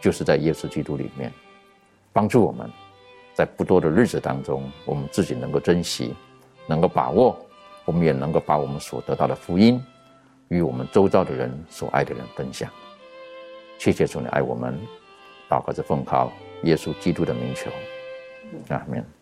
就是在耶稣基督里面，帮助我们，在不多的日子当中，我们自己能够珍惜，能够把握，我们也能够把我们所得到的福音，与我们周遭的人所爱的人分享。谢谢主，你爱我们，祷告着奉靠耶稣基督的名求，阿门。